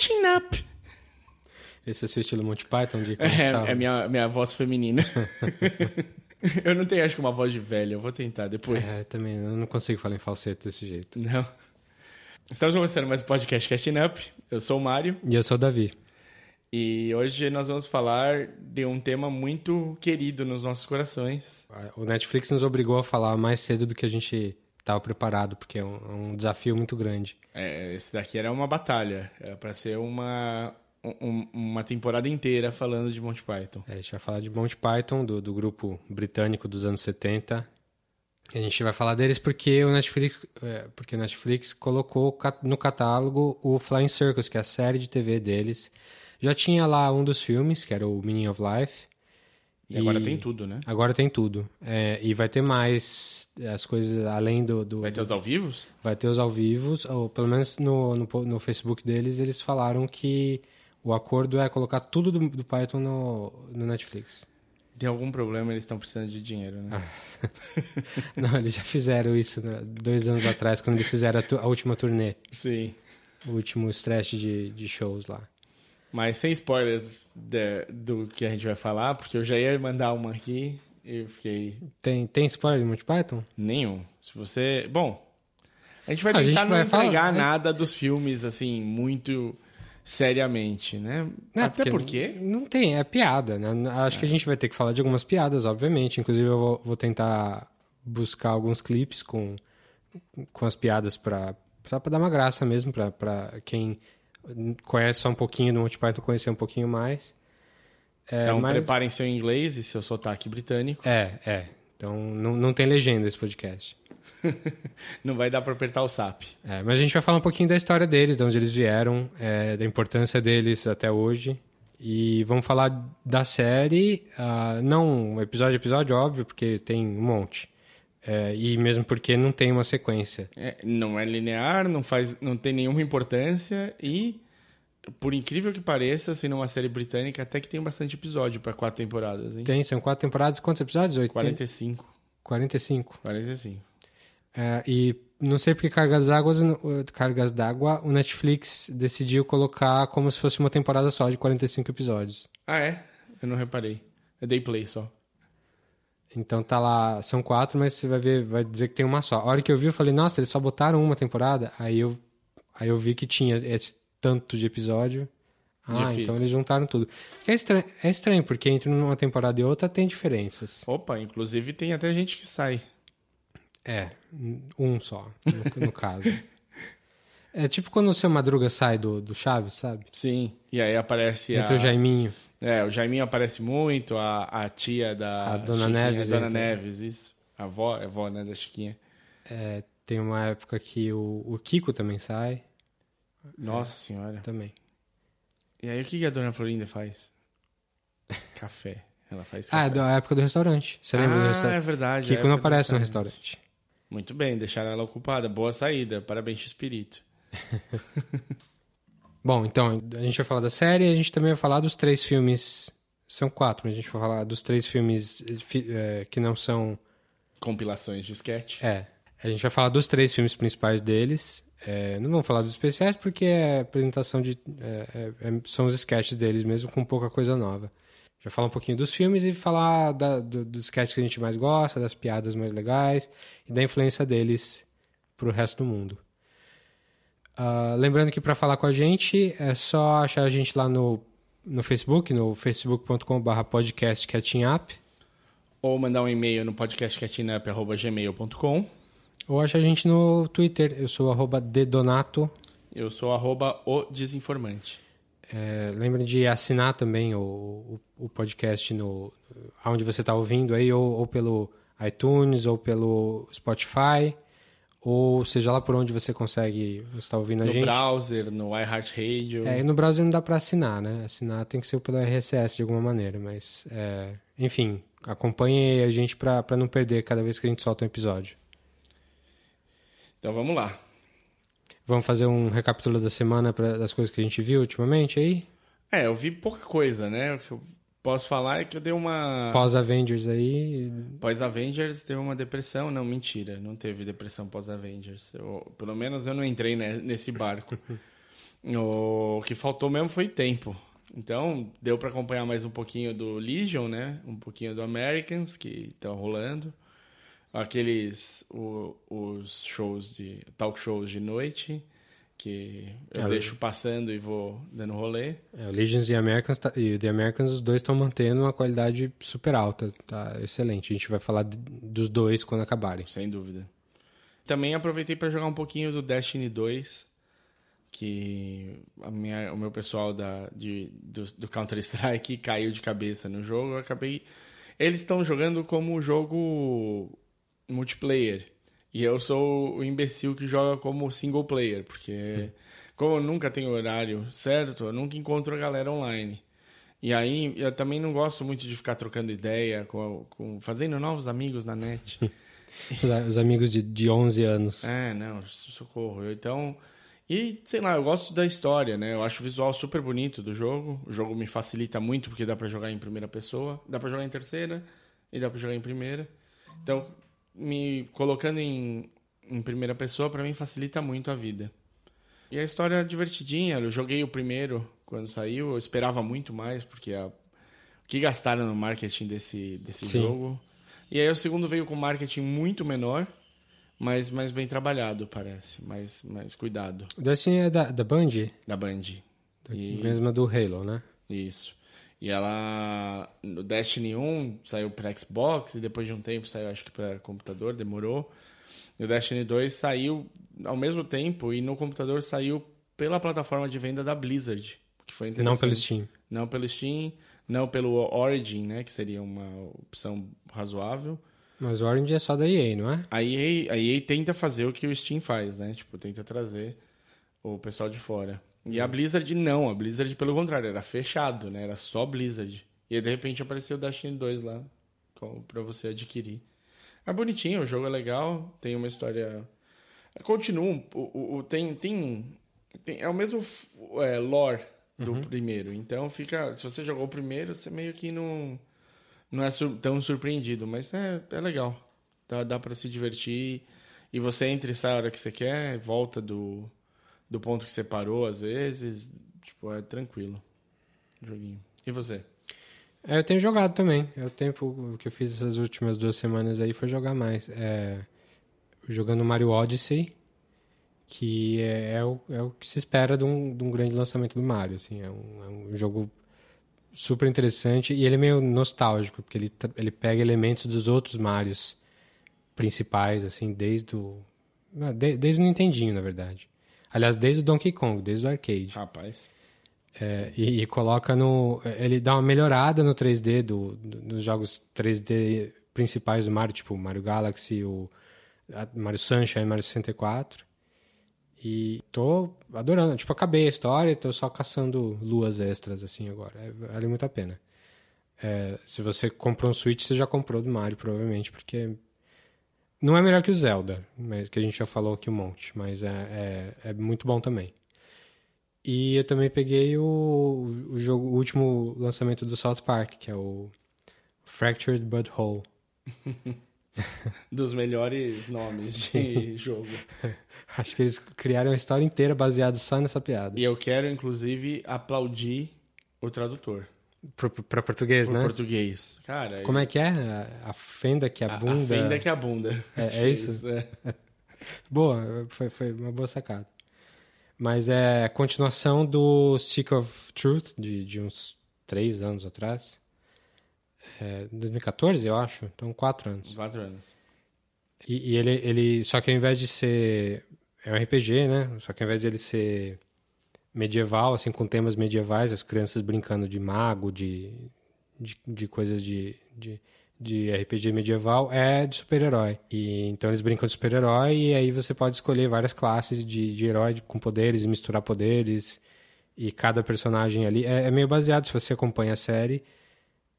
Catching Up. Esse é o seu estilo Monty Python de É, começar? é minha, minha voz feminina. eu não tenho, acho que, uma voz de velha. Eu vou tentar depois. É, também, eu não consigo falar em falsete desse jeito. Não. Estamos começando mais um podcast Catching Up. Eu sou o Mário. E eu sou o Davi. E hoje nós vamos falar de um tema muito querido nos nossos corações. O Netflix nos obrigou a falar mais cedo do que a gente estava preparado, porque é um, é um desafio muito grande. É, esse daqui era uma batalha. Era para ser uma, um- uma temporada inteira falando de Monty Python. É, a gente vai falar de Monty Python, do, do grupo britânico dos anos 70. A gente vai falar deles porque o Netflix, é, porque o Netflix colocou no catálogo o Flying Circus, que é a série de TV deles. Já tinha lá um dos filmes, que era o Meaning of Life. E, agora tem tudo, né? Agora tem tudo. É, e vai ter mais as coisas além do. do Vai ter os ao vivos? vai ter os ao vivos, ou pelo menos no, no, no Facebook deles, eles falaram que o acordo é colocar tudo do, do Python no, no Netflix. Tem algum problema, eles estão precisando de dinheiro, né? Não, eles já fizeram isso né, dois anos atrás, quando eles fizeram a, a última turnê, Sim. o último stretch de, de shows lá. Mas sem spoilers de- do que a gente vai falar, porque eu já ia mandar uma aqui e eu fiquei. Tem, tem spoiler de Monty Python? Nenhum. Se você. Bom, a gente vai Ah, tentar gente não vai falar, entregar né? nada dos filmes, assim, muito seriamente, né? É, Até porque. Não tem, é piada, né? Acho que a gente vai ter que falar de algumas piadas, obviamente. Inclusive, eu vou, vou tentar buscar alguns clipes com, com as piadas pra dar uma graça mesmo, pra quem conhece só um pouquinho do Monty Python conhecer um pouquinho mais. É, então, mas- preparem seu inglês e seu sotaque britânico. É, é. Então, não, não tem legenda esse podcast. Não vai dar pra apertar o SAP. É, mas a gente vai falar um pouquinho da história deles, de onde eles vieram, é, da importância deles até hoje. E vamos falar da série, ah, não episódio a episódio, óbvio, porque tem um monte. É, e mesmo porque não tem uma sequência. É, não é linear, não, faz, não tem nenhuma importância e, por incrível que pareça, sendo uma série britânica, até que tem bastante episódio pra quatro temporadas, hein? Tem, são quatro temporadas, quantos episódios? Oito? 45. 45. 45. É, e não sei porque Cargas d'Água, Cargas d'Água, o Netflix decidiu colocar como se fosse uma temporada só de 45 episódios. Ah, é? Eu não reparei. Eu dei play só. Então tá lá, são quatro, mas você vai ver, vai dizer que tem uma só. A hora que eu vi, eu falei, nossa, eles só botaram uma temporada. Aí eu, aí eu vi que tinha esse tanto de episódio. Ah, Difícil. então eles juntaram tudo. É estranho, é estranho, porque entre uma temporada e outra tem diferenças. Opa, inclusive tem até gente que sai. É, um só, no, no caso. É tipo quando o seu Madruga sai do, do Chaves, sabe? Sim. E aí aparece Entre a... o Jaiminho. É, o Jaiminho aparece muito, a, a tia da... A Dona Chiquinha, Neves, A Dona entra. Neves, isso. A avó, é a avó, né, da Chiquinha. É, tem uma época que o, o Kiko também sai. Nossa senhora. Também. E aí o que a Dona Florinda faz? Café. Ela faz Ah, é café. da época do restaurante. Você lembra do Ah, restaurante? é verdade. Kiko é não do aparece no restaurante. restaurante. Muito bem, deixaram ela ocupada. Boa saída. Parabéns, Espírito. Bom, então, a gente vai falar da série e a gente também vai falar dos três filmes. São quatro, mas a gente vai falar dos três filmes fi- eh, que não são. Compilações de sketch. É. A gente vai falar dos três filmes principais deles. É, não vamos falar dos especiais porque é apresentação de. é, é, é, são os sketches deles mesmo, com pouca coisa nova. Já falar um pouquinho dos filmes e falar da, do- dos sketches que a gente mais gosta, das piadas mais legais e da influência deles pro resto do mundo. Ah, lembrando que para falar com a gente é só achar a gente lá no, no Facebook, no facebook.com.br podcastcatchingup, Ou mandar um e-mail no podcastcatinup.gmail.com. ou achar a gente no Twitter. Eu sou arroba dedonato. Eu sou arroba o desinformante. É, lembre de assinar também o, o, o podcast no onde você está ouvindo aí, ou, ou pelo iTunes, ou pelo Spotify, ou seja lá por onde você consegue estar ouvindo a No gente. browser, no iHeartRadio. É, e no browser não dá para assinar, né? Assinar tem que ser pelo RSS de alguma maneira, mas é, enfim, acompanhe a gente para não perder cada vez que a gente solta um episódio. Então vamos lá. Vamos fazer um recapitulado da semana pra, das coisas que a gente viu ultimamente aí? É, eu vi pouca coisa, né? Eu posso falar é que eu dei uma. Pós-Avengers aí. Pós-Avengers teve uma depressão. Não, mentira. Não teve depressão pós-Avengers. Pelo menos eu não entrei nesse barco. o que faltou mesmo foi tempo. Então, deu para acompanhar mais um pouquinho do Legion, né? Um pouquinho do Americans, que estão rolando. Aqueles... O, os shows de... Talk shows de noite, que eu é, deixo passando e vou dando rolê. É, o Legions e, Americans tá, e The Americans, os dois estão mantendo uma qualidade super alta. Tá excelente. A gente vai falar dos dois quando acabarem. Sem dúvida. Também aproveitei para jogar um pouquinho do Destiny 2 que a minha, o meu pessoal da, de, do, do Counter-Strike caiu de cabeça no jogo. Eu acabei. Eles estão jogando como jogo multiplayer. E eu sou o imbecil que joga como single player, porque como eu nunca tenho horário certo, eu nunca encontro a galera online. E aí eu também não gosto muito de ficar trocando ideia, com, com fazendo novos amigos na net. Os amigos de, de 11 anos. É, não, socorro. Então, e, sei lá, eu gosto da história, né? Eu acho o visual super bonito do jogo. O jogo me facilita muito porque dá para jogar em primeira pessoa, dá para jogar em terceira e dá para jogar em primeira. Então, me colocando em, em primeira pessoa para mim facilita muito a vida. E a história é divertidinha. Eu joguei o primeiro quando saiu, eu esperava muito mais porque a, o que gastaram no marketing desse desse Sim. jogo. E aí o segundo veio com marketing muito menor mas mais bem trabalhado, parece. Mais, mais cuidado. O Destiny é da, da Band? Da Band. E... Mesma do Halo, né? Isso. E ela. No Destiny 1 saiu para Xbox e depois de um tempo saiu, acho que para computador, demorou. E o Destiny 2 saiu ao mesmo tempo e no computador saiu pela plataforma de venda da Blizzard. Que foi interessante. Não pelo Steam. Não pelo Steam, não pelo Origin, né? Que seria uma opção razoável. Mas o Orange é só da EA, não é? A EA, a EA tenta fazer o que o Steam faz, né? Tipo, tenta trazer o pessoal de fora. E a Blizzard não, a Blizzard pelo contrário, era fechado, né? Era só Blizzard. E aí, de repente apareceu o Destiny 2 lá para você adquirir. É bonitinho, o jogo é legal, tem uma história. Continua, o, o, tem, tem, tem, É o mesmo é, lore do uhum. primeiro. Então fica. Se você jogou o primeiro, você meio que não não é sur tão surpreendido, mas é, é legal. Dá, dá para se divertir. E você entra e sai a hora que você quer, volta do, do ponto que você parou às vezes. Tipo, é tranquilo. Joguinho. E você? É, eu tenho jogado também. É o tempo que eu fiz essas últimas duas semanas aí foi jogar mais. É, jogando Mario Odyssey, que é, é, o, é o que se espera de um, de um grande lançamento do Mario. Assim, é, um, é um jogo super interessante e ele é meio nostálgico, porque ele, ele pega elementos dos outros Marios principais, assim, desde o... Ah, de, desde o Nintendinho, na verdade. Aliás, desde o Donkey Kong, desde o arcade. Rapaz. É, e, e, coloca no... Ele dá uma melhorada no 3D do, do, dos jogos 3D principais do Mario, tipo Mario Galaxy, o Mario Sunshine, Mario 64. E tô adorando. Tipo, acabei a história, tô só caçando luas extras, assim, agora. É, vale muito a pena. É, se você comprou um Switch, você já comprou do Mario, provavelmente, porque não é melhor que o Zelda, que a gente já falou aqui um monte, mas é, é, é muito bom também. E eu também peguei o, o, jogo, o último lançamento do South Park, que é o Fractured But Whole. dos melhores nomes de jogo. Acho que eles criaram a história inteira baseada só nessa piada. E eu quero, inclusive, aplaudir o tradutor. Para português, Pro né? português. Cara, Como é que é? A, fenda que a bunda. A, fenda que a bunda. É, é isso? é. boa, foi, foi uma boa sacada. Mas é a continuação do Seek of Truth, de, de uns três anos atrás. É, 2014, eu acho. Então, quatro anos. Quatro anos. E, e, ele, ele. Só que ao invés de ser. É um RPG, né? Só que ao invés de ele ser medieval, assim, com temas medievais, as crianças brincando de mago, de, de, de coisas de, de, de RPG medieval, é de super-herói. E Então eles brincam de super-herói e aí você pode escolher várias classes de, de herói com poderes e misturar poderes. E cada personagem ali. É, é meio baseado, se você acompanha a série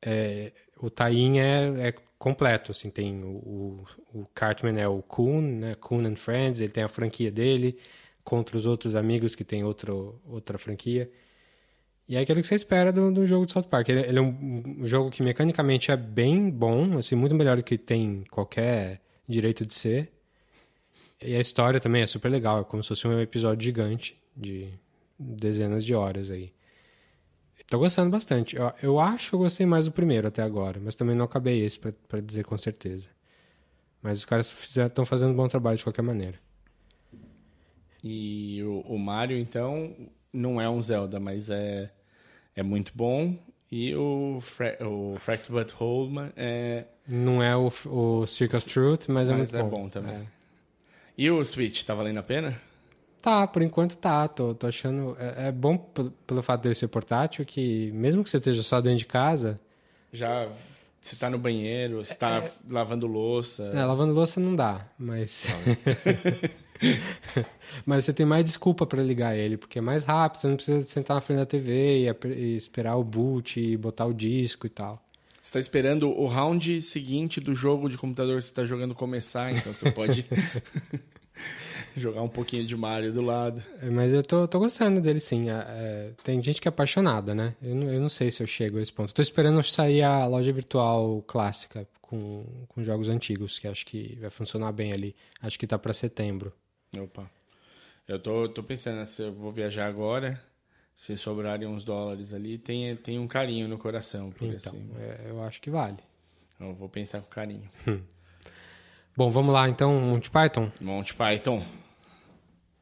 é, o Tain é, é, completo, assim, tem o, o, Cartman é o Coon, né, and Friends, ele tem a franquia dele, contra os outros amigos que tem outro, outra franquia. E é aquilo que você espera do, do jogo de South Park. Ele, ele é um, um, jogo que mecanicamente é bem bom, assim, muito melhor do que tem qualquer direito de ser. E a história também é super legal, é como se fosse um episódio gigante de dezenas de horas aí. Tô gostando bastante. Eu, eu acho que eu gostei mais do primeiro até agora, mas também não acabei esse para dizer com certeza. Mas os caras estão fazendo um bom trabalho de qualquer maneira. E o, o Mario, então, não é um Zelda, mas é é muito bom. E o, Fra o Fractured But Whole é... Não é o, o Circle of Truth, mas, é muito é bom. bom também. É. E o Switch, tá valendo a pena? Tá, por enquanto tá. Tô, tô achando... É, é bom pelo, pelo fato dele ser portátil, que mesmo que você esteja só dentro de casa... Já... Você tá no banheiro, você tá é, lavando louça... É, lavando louça não dá, mas... Mas você tem mais desculpa para ligar ele, porque é mais rápido, você não precisa sentar na frente da TV e, e esperar o boot e botar o disco e tal. Você está esperando o round seguinte do jogo de computador que você está jogando começar, então você pode jogar um pouquinho de Mario do lado. É, mas eu tô, tô gostando dele sim. É, é, tem gente que é apaixonada, né? Eu não, eu não sei se eu chego a esse ponto. Estou esperando sair a loja virtual clássica com, com jogos antigos, que acho que vai funcionar bem ali. Acho que tá para setembro. Opa. Eu tô, tô pensando, se eu vou viajar agora, se sobrarem uns dólares ali, tem, tem um carinho no coração. Por então, assim. é, eu acho que vale. Eu vou pensar com carinho. Hum. Bom, vamos lá então, Monty Python? Monty Python.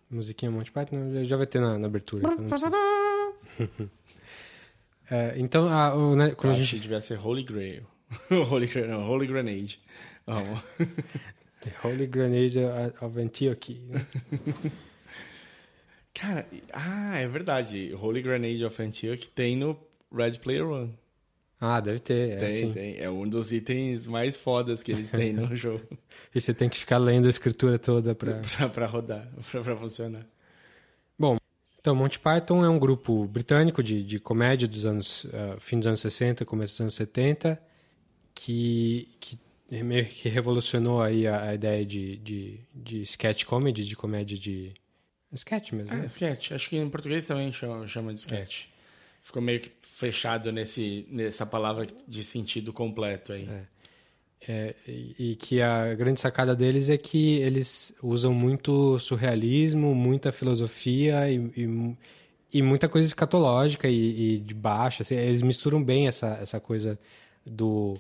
Musiquinha Monty Python já vai ter na, na abertura. Então, é, então a, o, né, quando eu a gente... que devia ser Holy Grail. Holy Grail, não, Holy Grenade. Vamos. The Holy Grenade of Antioch. Cara, ah, é verdade. Holy Grenade of Antioch tem no Red Player One. Ah, deve ter. É tem, assim. tem. É um dos itens mais fodas que eles têm no jogo. E você tem que ficar lendo a escritura toda pra... pra, pra rodar, pra, pra funcionar. Bom, então Monty Python é um grupo britânico de, de comédia dos anos... Uh, fim dos anos 60, começo dos anos 70, que, que meio que revolucionou aí a, a ideia de, de, de sketch comedy, de comédia de... Sketch mesmo, ah, né? sketch. Acho que em português também chama, chama de sketch. É. Ficou meio que fechado nesse, nessa palavra de sentido completo aí. É. É, e, e que a grande sacada deles é que eles usam muito surrealismo, muita filosofia e, e, e muita coisa escatológica e, e de baixo. Assim, eles misturam bem essa, essa coisa do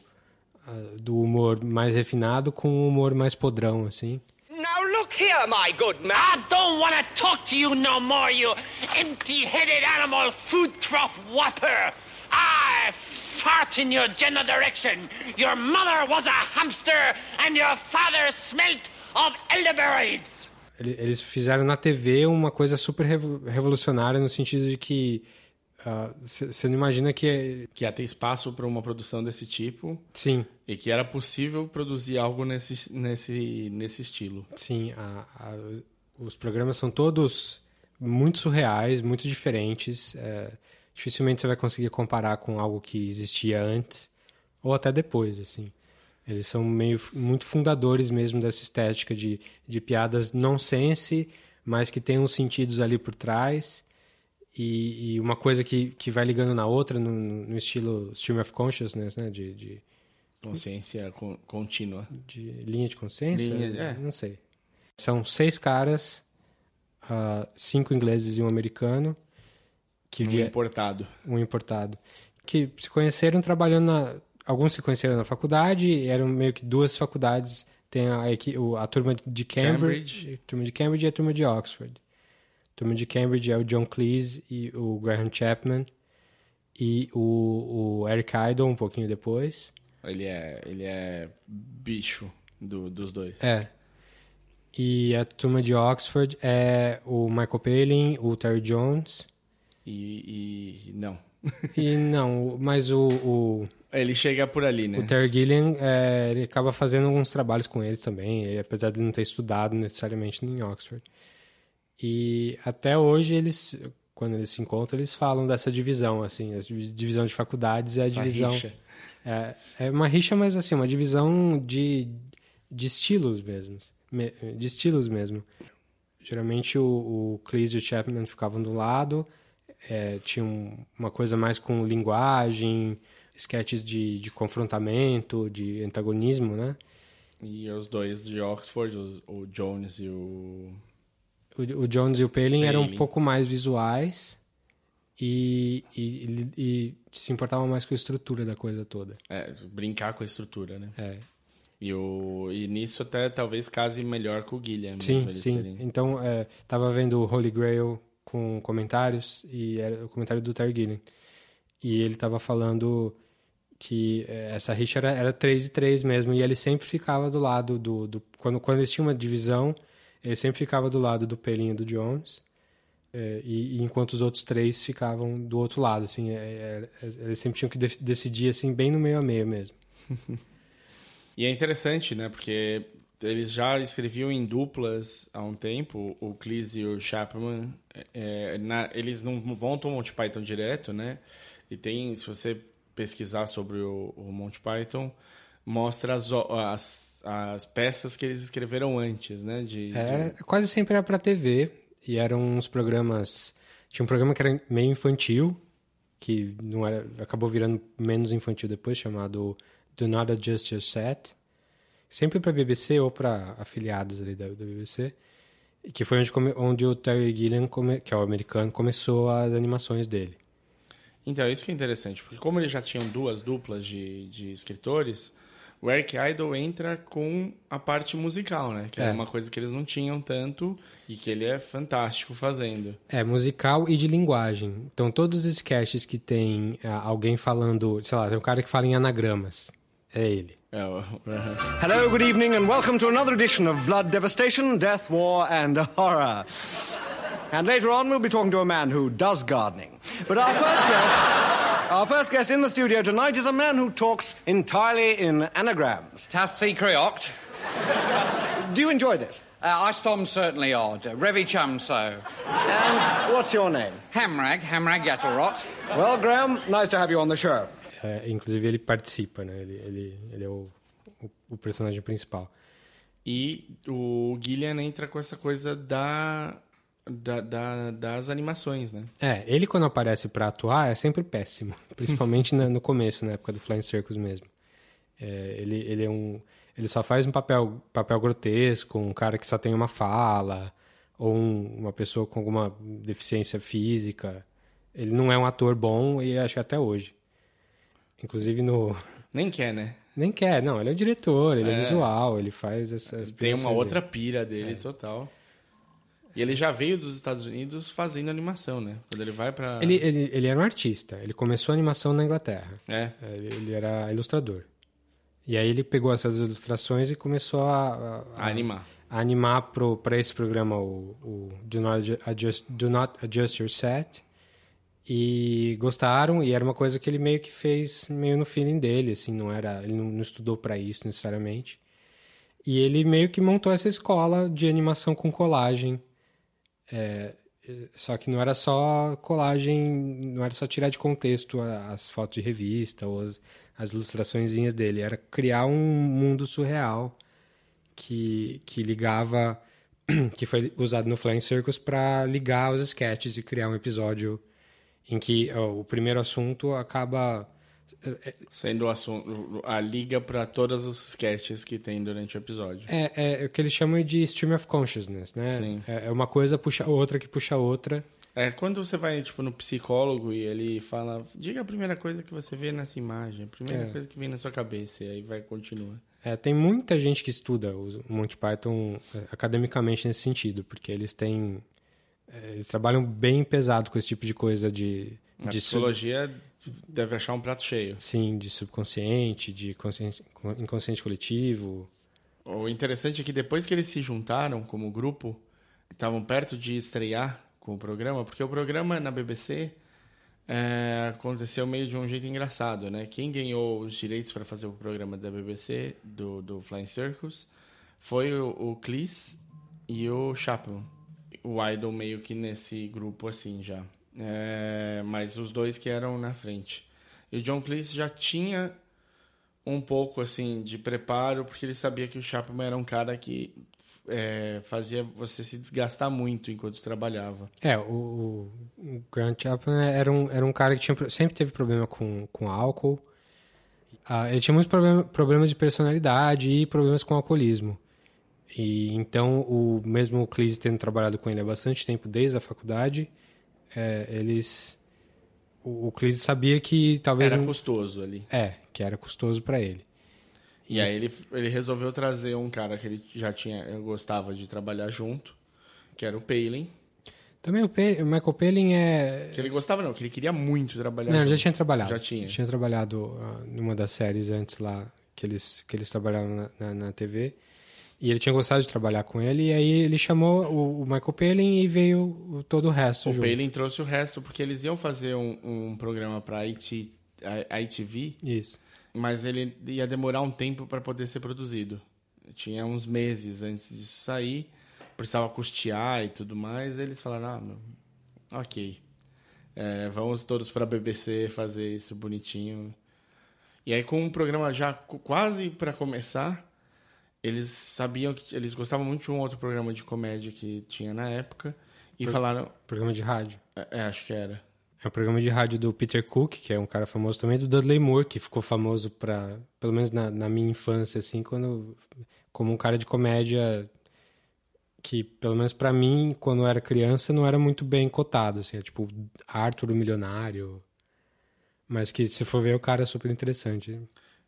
do humor mais refinado com o humor mais podrão, assim. Now look here, my good man. I don't want to talk to you no more, you empty-headed animal food trough whopper. I fart in your general direction. Your mother was a hamster and your father smelt of elderberries. Eles fizeram na TV uma coisa super revolucionária no sentido de que você uh, não imagina que... É... Que ia ter espaço para uma produção desse tipo. Sim. E que era possível produzir algo nesse, nesse, nesse estilo. Sim, a, a, os programas são todos muito surreais, muito diferentes. É, dificilmente você vai conseguir comparar com algo que existia antes ou até depois, assim. Eles são meio muito fundadores mesmo dessa estética de, de piadas nonsense, mas que tem uns sentidos ali por trás e, e, uma coisa que, que vai ligando na outra no, no estilo stream of consciousness, né? De, de consciência contínua. De linha de consciência? Linha, é. Não sei. São seis caras, uh, cinco ingleses e um americano. Que um via... importado. Um importado. Que se conheceram trabalhando na... Alguns se conheceram na faculdade, eram meio que duas faculdades. Tem a, a, a turma de Cambridge, Cambridge. A turma de Cambridge e a turma de Oxford turma de Cambridge é o John Cleese e o Graham Chapman e o, o Eric Idle um pouquinho depois. Ele é, ele é bicho do, dos dois. É. E a turma de Oxford é o Michael Palin, o Terry Jones. E, e não. e não, mas o, o, Ele chega por ali, né? O Terry Gilliam, é, ele acaba fazendo alguns trabalhos com eles também, ele, apesar de não ter estudado necessariamente em Oxford. E até hoje eles, quando eles se encontram, eles falam dessa divisão, assim, a divisão de faculdades é a divisão. Rixa. É, é uma rixa, mas assim, uma divisão de, de estilos mesmo. De estilos mesmo. Geralmente o, o Cleese e o Chapman ficavam do lado, é, tinha um, uma coisa mais com linguagem, sketches de, de confrontamento, de antagonismo, né? E os dois de Oxford, o, o Jones e o. O, o Jones e o Palin, eram um pouco mais visuais e, e, e- se importavam mais com a estrutura da coisa toda. É, brincar com a estrutura, né? É. E, o, e nisso até talvez case melhor com o Guilherme. Sim, sim. terem- Então, é, tava vendo o Holy Grail com comentários e era o comentário do Terry Gilliam. E ele tava falando que é, essa rixa era, era 3 e 3 mesmo, e ele sempre ficava do lado do... do quando, quando eles tinham uma divisão, ele sempre ficava do lado do Pelin e do Jones, é, e, e enquanto os outros três ficavam do outro lado, assim, é, é, eles sempre tinham que de- decidir, assim, bem no meio a meio mesmo. E é interessante, né? Porque eles já escreviam em duplas há um tempo, o Cleese e o Chapman. é, na- eles não vão ao Monty Python direto, né? E tem, se você pesquisar sobre o, o Monty Python, mostra as, o- as, as peças que eles escreveram antes, né? De, de- É, quase sempre era pra TV e eram uns programas. Tinha um programa que era meio infantil, que não era, acabou virando menos infantil depois, chamado Do Not Adjust Your Set. Sempre pra BBC ou pra afiliados ali da, da BBC. e Que foi onde, onde o Terry Gilliam, come- que é o americano, começou as animações dele. Então, isso que é interessante, porque como eles já tinham duas duplas de, de escritores, o Eric Idle entra com a parte musical, né? Que é. É. uma coisa que eles não tinham tanto e que ele é fantástico fazendo. É, musical e de linguagem. Então, todos os sketches que tem ah, alguém falando, sei lá, tem um cara que fala em anagramas. É ele. É, o- Hello, good evening, and welcome to another edition of Blood Devastation, Death, War, and Horror. And later on, we'll be talking to a man who does gardening. But our first guest, our first guest in the studio tonight is a man who talks entirely in anagrams. Tathsi Creoct. Do you enjoy this? Uh, I stom certainly odd. Uh, Revi Chumso. And what's your name? Hamrag, Hamrag Yattlrot. Well, Graham, nice to have you on the show. É, inclusive ele participa, né? Ele, ele, ele é o, o, o personagem principal. E o Gillian entra com essa coisa da, da, da- das animações, né? É, ele quando aparece pra atuar é sempre péssimo. Principalmente na- no começo, na época do Flying Circus mesmo. É, ele, ele é um. Ele só faz um papel, papel grotesco, um cara que só tem uma fala, ou um- uma pessoa com alguma deficiência física. Ele não é um ator bom e acho que até hoje. Inclusive no. Nem quer, né? Nem quer, não, ele é o diretor, ele é, visual, ele faz essas. Tem uma outra dele. pira dele total. E ele já veio dos Estados Unidos fazendo animação, né? Quando ele vai pra. Ele, ele, ele era um artista, ele começou a animação na Inglaterra. É. Ele, ele era ilustrador. E aí ele pegou essas ilustrações e começou a, a- A animar. a animar para esse programa o, o Do, Not Adjust, Do Not Adjust Your Set. E gostaram, e era uma coisa que ele meio que fez meio no feeling dele, assim, não era, ele não, não estudou para isso necessariamente. E ele meio que montou essa escola de animação com colagem. É, é, só que não era só colagem, não era só tirar de contexto as fotos de revista ou as, as ilustraçõezinhas dele, era criar um mundo surreal que, que ligava, que foi usado no Flying Circus para ligar os sketches e criar um episódio em que ó, o primeiro assunto acaba Sendo o assunto, a liga pra todos os sketches que tem durante o episódio. é, é o que eles chamam de stream of consciousness, né? Sim. É, é uma coisa puxa outra que puxa outra. É, quando você vai, tipo, no psicólogo e ele fala, diga a primeira coisa que você vê nessa imagem, a primeira É. coisa que vem na sua cabeça, e aí vai continua. É, tem muita gente que estuda o Monty Python é, academicamente nesse sentido, porque eles têm. é, Eles trabalham bem pesado com esse tipo de coisa de. A de psicologia deve achar um prato cheio. sim, de subconsciente, de consciente- inconsciente coletivo. O interessante é que depois que eles se juntaram como grupo, estavam perto de estrear com o programa, porque o programa na BBC é, aconteceu meio de um jeito engraçado, né? Quem ganhou os direitos para fazer o programa da BBC, do, do Flying Circus, foi o, o Cleese e o Chapman. O Idol meio que nesse grupo assim já. É, mas os dois que eram na frente. E o John Cleese já tinha um pouco assim de preparo, porque ele sabia que o Chapman era um cara que é, fazia você se desgastar muito enquanto trabalhava. É, o, o- Grant Chapman era um, era um cara que tinha, sempre teve problema com, com álcool. Ah, ele tinha muitos problem, problemas de personalidade e problemas com alcoolismo. E então, o mesmo o Cleese tendo trabalhado com ele há bastante tempo, desde a faculdade, é, eles... O, o Cleese sabia que talvez... Era um- custoso ali. É, que era custoso para ele. E aí ele, ele resolveu trazer um cara que ele já tinha, gostava de trabalhar junto, que era o Palin. Também o, Pe- o Michael Palin é... Que ele gostava não, que ele queria muito trabalhar Não, junto. já tinha trabalhado. Já tinha. Tinha trabalhado ah, numa das séries antes lá, que eles, que eles trabalhavam na, na, na TV. E ele tinha gostado de trabalhar com ele, e aí ele chamou o, o Michael Palin e veio o- todo o resto O junto. Palin trouxe o resto porque eles iam fazer um, um programa pra IT, a- ITV, Isso. mas ele ia demorar um tempo para poder ser produzido. Tinha uns meses antes disso sair, precisava custear e tudo mais. Eles falaram: ah, meu, ok, É, vamos todos para a BBC fazer isso bonitinho. E aí, com o programa já qu- quase para começar, eles sabiam que eles gostavam muito de um outro programa de comédia que tinha na época e falaram: Programa de rádio. é, é, acho que era. É um programa de rádio do Peter Cook, que é um cara famoso também, do Dudley Moore, que ficou famoso para, pelo menos na, na minha infância, assim, quando como um cara de comédia que, pelo menos pra mim, quando eu era criança, não era muito bem cotado, assim, é tipo Arthur o Milionário, mas que se for ver o cara é super interessante.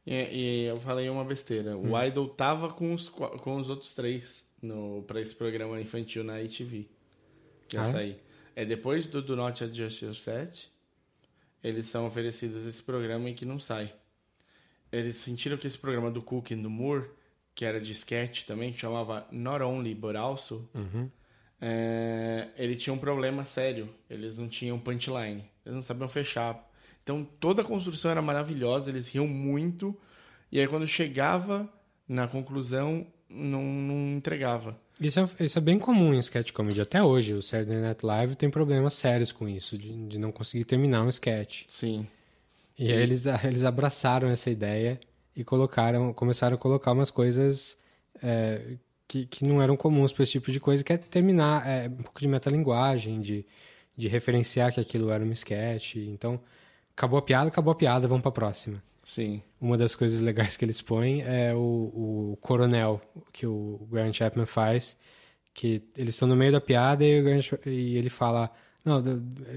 E, e eu falei uma besteira. O Idol tava com os, com os outros três no, pra esse programa infantil na ITV. Que ia Ah, é? sair. É depois do Do Not Adjust Your Set, eles são oferecidos esse programa em que não sai. Eles sentiram que esse programa do Cook e do Moore, que era de sketch também, que chamava Not Only But Also, é, ele tinha um problema sério. Eles não tinham punchline. Eles não sabiam fechar. Então toda a construção era maravilhosa, eles riam muito. E aí quando chegava na conclusão, não, não entregava. Isso é, isso é bem comum em sketch comedy até hoje. O Saturday Night Live tem problemas sérios com isso, de, de não conseguir terminar um sketch. Sim. E aí eles, eles abraçaram essa ideia e colocaram, começaram a colocar umas coisas é, que, que não eram comuns para esse tipo de coisa, que é terminar é, um pouco de metalinguagem, de, de referenciar que aquilo era um sketch. Então, acabou a piada, acabou a piada, vamos para a próxima. Sim. Uma das coisas legais que eles põem é o, o coronel que o Grant Chapman faz, que eles estão no meio da piada e, o Grant, e ele fala: Não,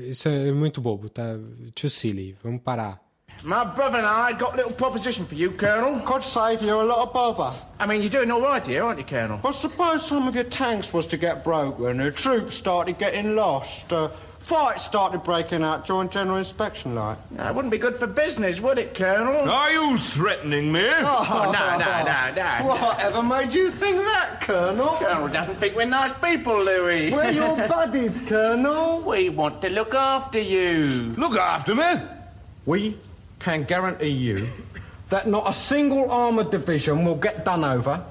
isso é muito bobo, tá? Too silly, vamos parar. My brother and I got a little proposition for you, Colonel. God save you a lot of bother. I mean, you're doing all right here, aren't you, Colonel? Well, suppose some of your tanks was to get broken, the troops started getting lost, uh, fights started breaking out during general inspection, like. That wouldn't be good for business, would it, Colonel? Are you threatening me? Oh, oh no, no, no, no. Whatever made you think that, Colonel? Colonel doesn't think we're nice people, Louis. We're your buddies, Colonel. We want to look after you. Look after me. We can guarantee you that not a single armoured division will get done over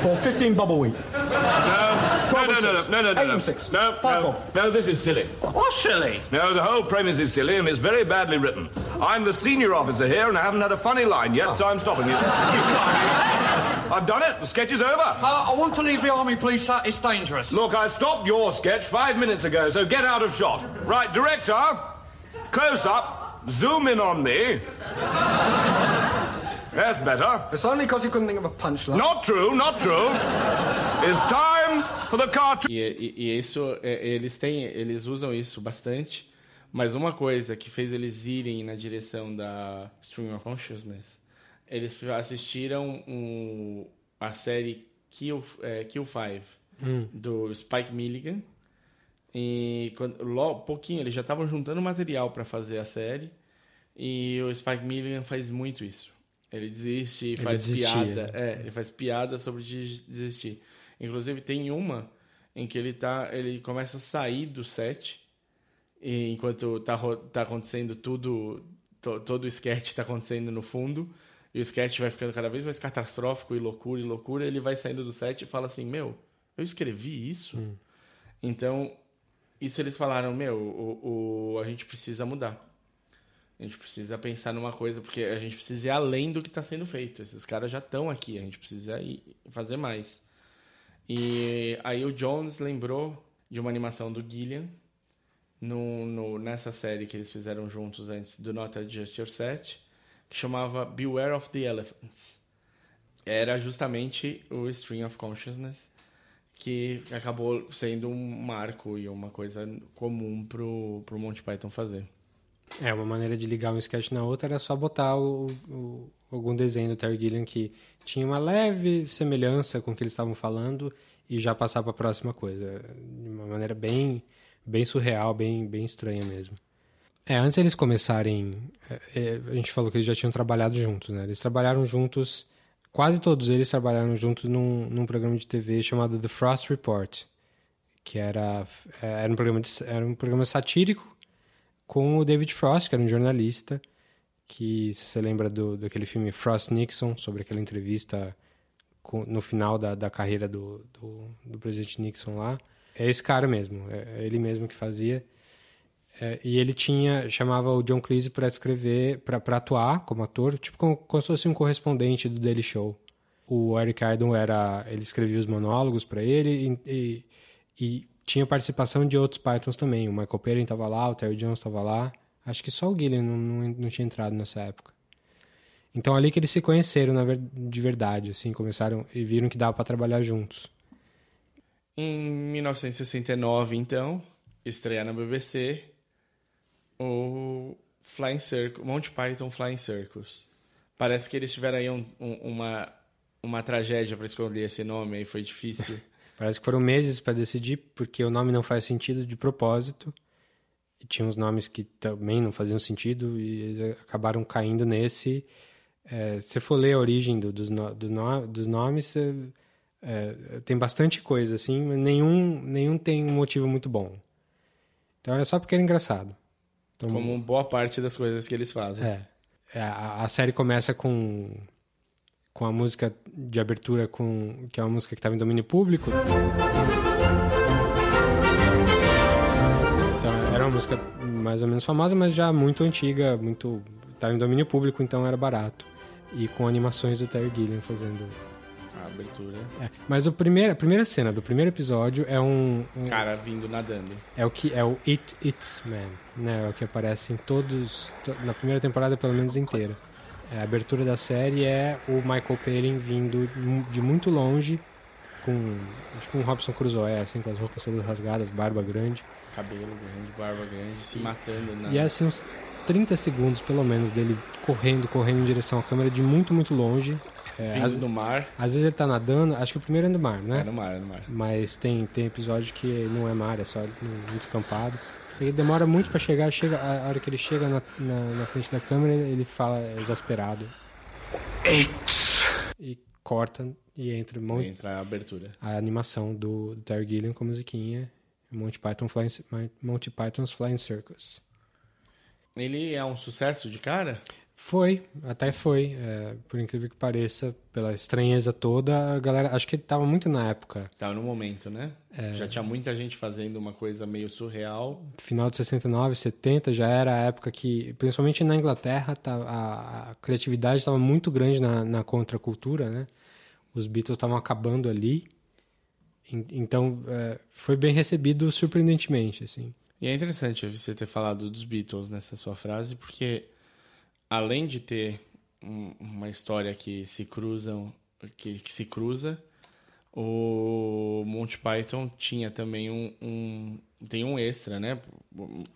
for 15 bob a week. No, no, no, no, no, no, no. Eight no. and six. No, Five no, bob. no, this is silly. What's silly? No, the whole premise is silly and it's very badly written. I'm the senior officer here and I haven't had a funny line yet, so I'm stopping you. You can't. I've done it. The sketch is over. Uh, I want to leave the army, please, sir. It's dangerous. Look, I stopped your sketch five minutes ago, so get out of shot. Right, director, close up, zoom in on me. That's better. It's only because you couldn't think of a punchline. Not true, not true. It's time for the cartoon. E, e- e isso, é, eles têm, eles usam isso bastante. Mas uma coisa que fez eles irem na direção da Stream of Consciousness, eles assistiram um, a série Kill, é, Kill Five do Spike Milligan. E quando, logo, pouquinho, eles já estavam juntando material para fazer a série. E o Spike Milligan faz muito isso. Ele desiste e faz desistia. piada. É, ele faz piada sobre des- desistir. Inclusive tem uma em que ele tá, ele começa a sair do set e enquanto tá, tá acontecendo tudo, to- todo o sketch tá acontecendo no fundo e o sketch vai ficando cada vez mais catastrófico e loucura e loucura, ele vai saindo do set e fala assim: "Meu, eu escrevi isso?" Então, isso eles falaram: "Meu, o, o- a gente precisa mudar." A gente precisa pensar numa coisa, porque a gente precisa ir além do que está sendo feito. Esses caras já estão aqui, a gente precisa ir fazer mais. E aí o Jones lembrou de uma animação do Gillian, no, no, nessa série que eles fizeram juntos antes, do Not Adjust Your Set, que chamava Beware of the Elephants. Era justamente o String of Consciousness, que acabou sendo um marco e uma coisa comum pro, pro Monty Python fazer. É, uma maneira de ligar um sketch na outra era só botar o, o, algum desenho do Terry Gilliam que tinha uma leve semelhança com o que eles estavam falando e já passar para a próxima coisa. De uma maneira bem, bem surreal, bem, bem estranha mesmo. É, antes eles começarem, é, é, a gente falou que eles já tinham trabalhado juntos, né? Eles trabalharam juntos, quase todos eles trabalharam juntos num, num programa de TV chamado The Frost Report, que era, é, era, um programa de, era um programa satírico com o David Frost, que era um jornalista, que se você lembra do, daquele filme Frost Nixon, sobre aquela entrevista com, no final da, da carreira do, do, do, presidente Nixon lá, é esse cara mesmo, é, é ele mesmo que fazia. É, e ele tinha chamava o John Cleese para escrever, para atuar como ator, tipo como, como se fosse um correspondente do Daily Show. O Eric Idle era, ele escrevia os monólogos para ele e, e, e tinha participação de outros Pythons também. O Michael Perrin estava lá, o Terry Jones estava lá. Acho que só o Gillian não, não, não, tinha entrado nessa época. Então ali que eles se conheceram na de verdade, assim, começaram e viram que dava para trabalhar juntos. Em 1969, então, estreia na BBC o Flying Circus, Monty Python Flying Circus. Parece que eles tiveram aí um, um, uma, uma tragédia para escolher esse nome, aí foi difícil. Parece que foram meses para decidir, porque o nome não faz sentido de propósito. E tinha uns nomes que também não faziam sentido e eles acabaram caindo nesse. É, se for ler a origem do, dos, no, do no, dos nomes, é, tem bastante coisa, assim, mas nenhum, nenhum tem um motivo muito bom. Então era só porque era engraçado. Então, Como boa parte das coisas que eles fazem. É. é a, a série começa com com a música de abertura, com que é uma música que estava em domínio público. Então, era uma música mais ou menos famosa, mas já muito antiga, muito estava em domínio público, então era barato. E com animações do Terry Gilliam fazendo a abertura. É. Mas o primeiro, a primeira cena do primeiro episódio é um, um, cara vindo nadando. É o que é o It It's Man, né? É o que aparece em todos na primeira temporada pelo menos inteira. A abertura da série é o Michael Palin vindo de muito longe, com tipo um Robson Crusoe, assim, com as roupas todas rasgadas, barba grande. Cabelo grande, barba grande, se matando. Na... E é assim, uns 30 segundos, pelo menos, dele correndo, correndo em direção à câmera de muito, muito longe. É, Vindo do mar. Às vezes ele tá nadando, acho que o primeiro é no mar, né? É no mar, é no mar. Mas tem, tem episódio que não é mar, é só no descampado. Ele demora muito para chegar, chega, a hora que ele chega na, na, na, frente da câmera, ele fala exasperado. It's... E corta e entra, Monty, entra a abertura. A animação do, do Terry Gilliam com a musiquinha Monty, Python Flying, Monty Python's Flying Circus. Ele é um sucesso de cara? Foi, até foi. É, por incrível que pareça, pela estranheza toda, a galera. Acho que estava muito na época. Tava no momento, né? É, já tinha muita gente fazendo uma coisa meio surreal. Final de 69, 70 já era a época que, principalmente na Inglaterra, tá, a, a criatividade estava muito grande na, na contracultura, né? Os Beatles estavam acabando ali. Então, é, foi bem recebido surpreendentemente, assim. E é interessante você ter falado dos Beatles nessa sua frase, porque além de ter um, uma história que se cruzam, que, que, se cruza, o Monty Python tinha também um, um tem um extra, né?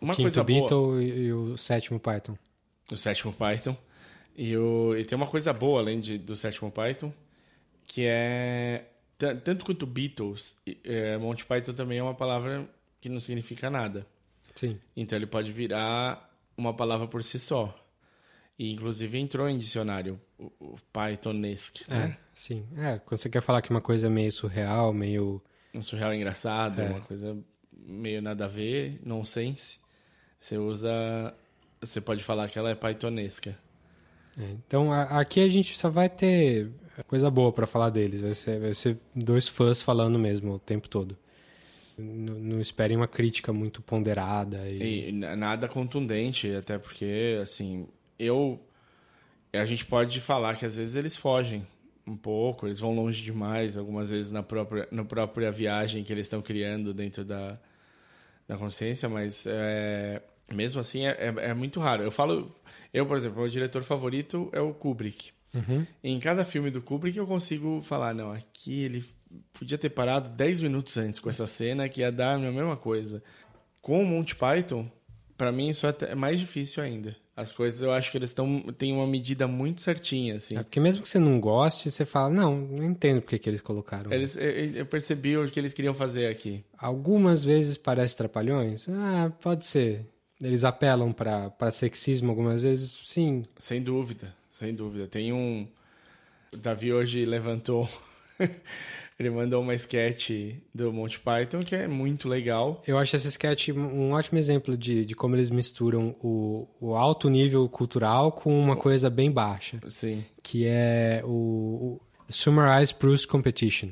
Uma Quinto coisa Beatle boa. e o sétimo Python. O sétimo Python. E, o, e tem uma coisa boa além de, do sétimo Python, que é tanto quanto Beatles, é, Monty Python também é uma palavra que não significa nada. Sim. Então ele pode virar uma palavra por si só. E inclusive entrou em dicionário o, o Pythonesque. É, né? sim. É, quando você quer falar que uma coisa é meio surreal, meio. Um surreal engraçado, é. uma coisa meio nada a ver, nonsense. Você usa. Você pode falar que ela é pythonesca. É, então a, aqui a gente só vai ter coisa boa para falar deles. Vai ser, vai ser dois fãs falando mesmo o tempo todo. Não, não esperem uma crítica muito ponderada. E... e nada contundente, até porque, assim, eu a gente pode falar que às vezes eles fogem um pouco, eles vão longe demais, algumas vezes na própria, na própria viagem que eles estão criando dentro da, na consciência, mas é, mesmo assim é, é, é muito raro. Eu falo, eu, por exemplo, meu diretor favorito é o Kubrick. Em cada filme do Kubrick eu consigo falar, não, aqui ele podia ter parado 10 minutos antes com essa cena que ia dar a mesma coisa. Com o Monty Python, pra mim isso é mais difícil ainda. As coisas eu acho que eles estão têm uma medida muito certinha, assim. É porque mesmo que você não goste, você fala, não, não entendo porque que eles colocaram. Eles, eu, eu percebi o que eles queriam fazer aqui. Algumas vezes parece trapalhões? Ah, pode ser. Eles apelam pra sexismo algumas vezes? Sim. Sem dúvida, sem dúvida. Tem um. O Davi hoje levantou. Ele mandou uma sketch do Monty Python que é muito legal. Eu acho esse sketch um ótimo exemplo de, de como eles misturam o, o alto nível cultural com uma coisa bem baixa. Sim. que é o, o Summarize Proust Competition.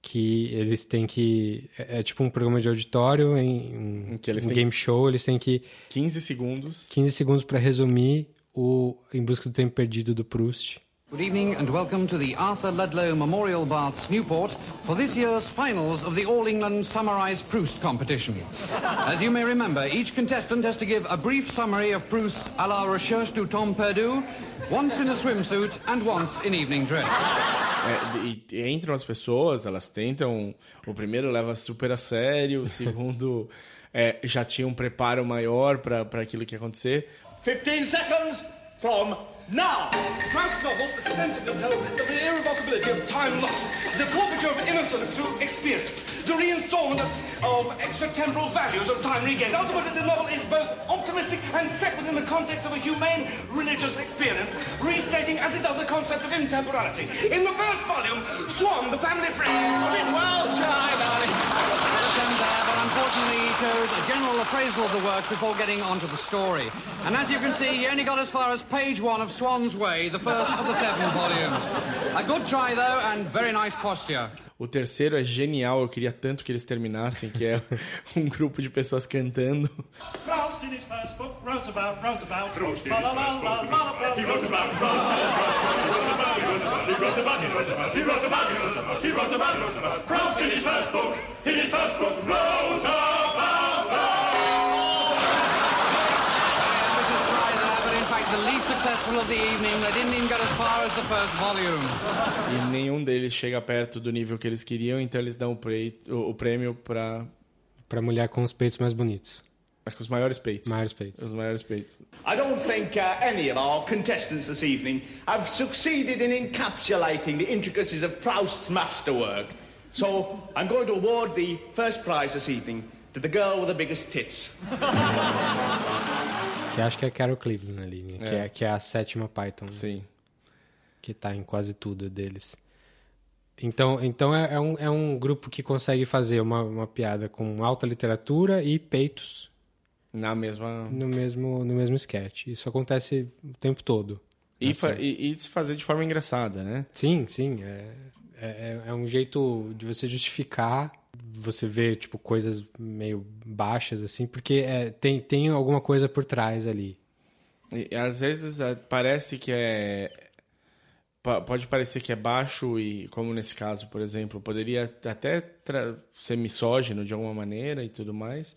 Que eles têm que. É, é tipo um programa de auditório, em um, Em um game show, eles têm que 15 segundos. 15 segundos para resumir o Em Busca do Tempo Perdido do Proust. Good evening and welcome to the Arthur Ludlow Memorial Baths, Newport, for this year's finals of the All England Summarised Proust competition. As you may remember, each contestant has to give a brief summary of Proust's à la recherche du temps perdu, once in a swimsuit and once in evening dress. É, e, e entram as pessoas, elas tentam. O primeiro leva super a sério, o segundo é, já tinha um preparo maior para aquilo que ia acontecer. 15 seconds from now. Proust's novel ostensibly tells of the irrevocability of time lost, the forfeiture of innocence through experience, the reinstallment of, of extratemporal values of time regained. Ultimately, the novel is both optimistic and set within the context of a humane religious experience, restating as it does the concept of intemporality. In the first volume, Swan, the family friend. Well tried, darling. Attempt unfortunately he chose a general appraisal of the work before getting onto the story. And as you can see, he only got as far as page one of Swan's Way, the first of the seven volumes. A good try, though, and very nice posture. O terceiro é genial, eu queria tanto que eles terminassem, que é um grupo de pessoas cantando. Proust in his first book wrote about, wrote about, wrote about Proust, he wrote about, he wrote about, he wrote about, he wrote about, he wrote about, he wrote about, Proust in his first book, in his first book successful of the evening. They didn't even get as far as the first volume. E nenhum deles chega perto do nível que eles queriam, então eles dão o, pre- o- o prêmio para para mulher com os peitos mais bonitos. os maiores peitos. Maiores peitos. Os maiores peitos. I don't think uh, any of our contestants this evening have succeeded in encapsulating the intricacies of Proust's masterwork. So I'm going to award the first prize this evening to the girl with the biggest tits. Que acho que é Carol Cleveland ali, né? Que, é, que é a sétima Python. Sim. que tá em quase tudo deles. Então, então é, é um, é um grupo que consegue fazer uma, uma piada com alta literatura e peitos Na mesma. no mesmo, no mesmo sketch. Isso acontece o tempo todo. E, e, e se fazer de forma engraçada, né? Sim, sim. É, é, é um jeito de você justificar. Você vê, tipo, coisas meio baixas, assim, porque é, tem, tem alguma coisa por trás ali. E, às vezes é, parece que é. Pode parecer que é baixo e, como nesse caso, por exemplo, poderia até ser misógino de alguma maneira e tudo mais,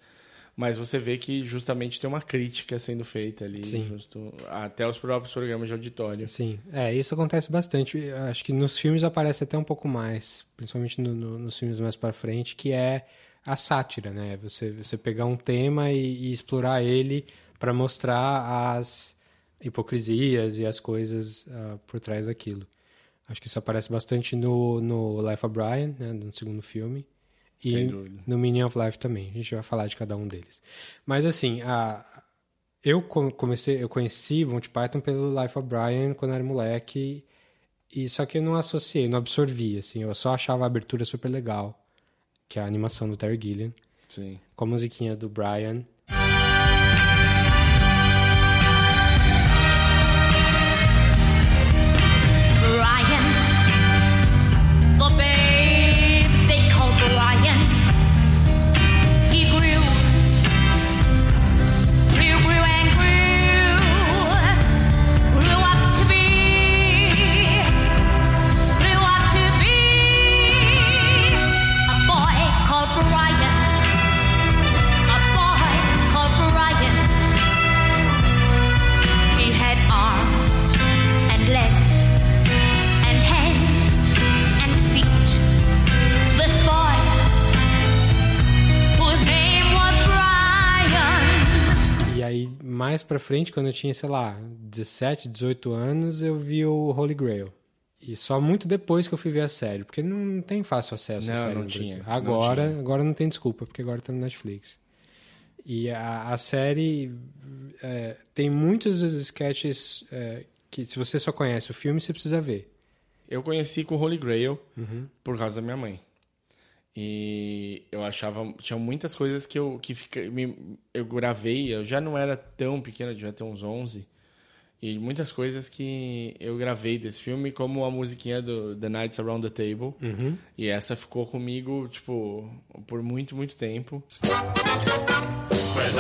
mas você vê que justamente tem uma crítica sendo feita ali, justo, até os próprios programas de auditório. Sim, é, isso acontece bastante. Acho que nos filmes aparece até um pouco mais, principalmente no- no- nos filmes mais pra frente, que é a sátira, né? Você, você pegar um tema e, e explorar ele para mostrar as hipocrisias e as coisas ah, por trás daquilo. Acho que isso aparece bastante no, no Life of Brian, né, no segundo filme. E no Meaning of Life também. A gente vai falar de cada um deles. Mas assim, a, eu co- comecei, eu conheci Monty Python pelo Life of Brian quando eu era moleque. E só que eu não associei, não absorvi, assim, eu só achava a abertura super legal, que é a animação do Terry Gilliam, Sim. com a musiquinha do. Brian, mais pra frente, quando eu tinha, sei lá, 17, 18 anos, eu vi o Holy Grail. E só muito depois que eu fui ver a série, porque não tem fácil acesso à Não, série não tinha, Brasil. não Agora, tinha. agora não tem desculpa, porque agora tá no Netflix. E a, a série é, tem muitos dos sketches é, que, se você só conhece o filme, você precisa ver. Eu conheci com o Holy Grail Uhum. por causa da minha mãe. E eu achava. Tinha muitas coisas que eu, que fica, me- eu gravei. Eu já não era tão pequeno, eu devia ter uns 11. E muitas coisas que eu gravei desse filme, como a musiquinha do The Nights Around the Table. Uhum. E essa ficou comigo, tipo, por muito, muito tempo. We're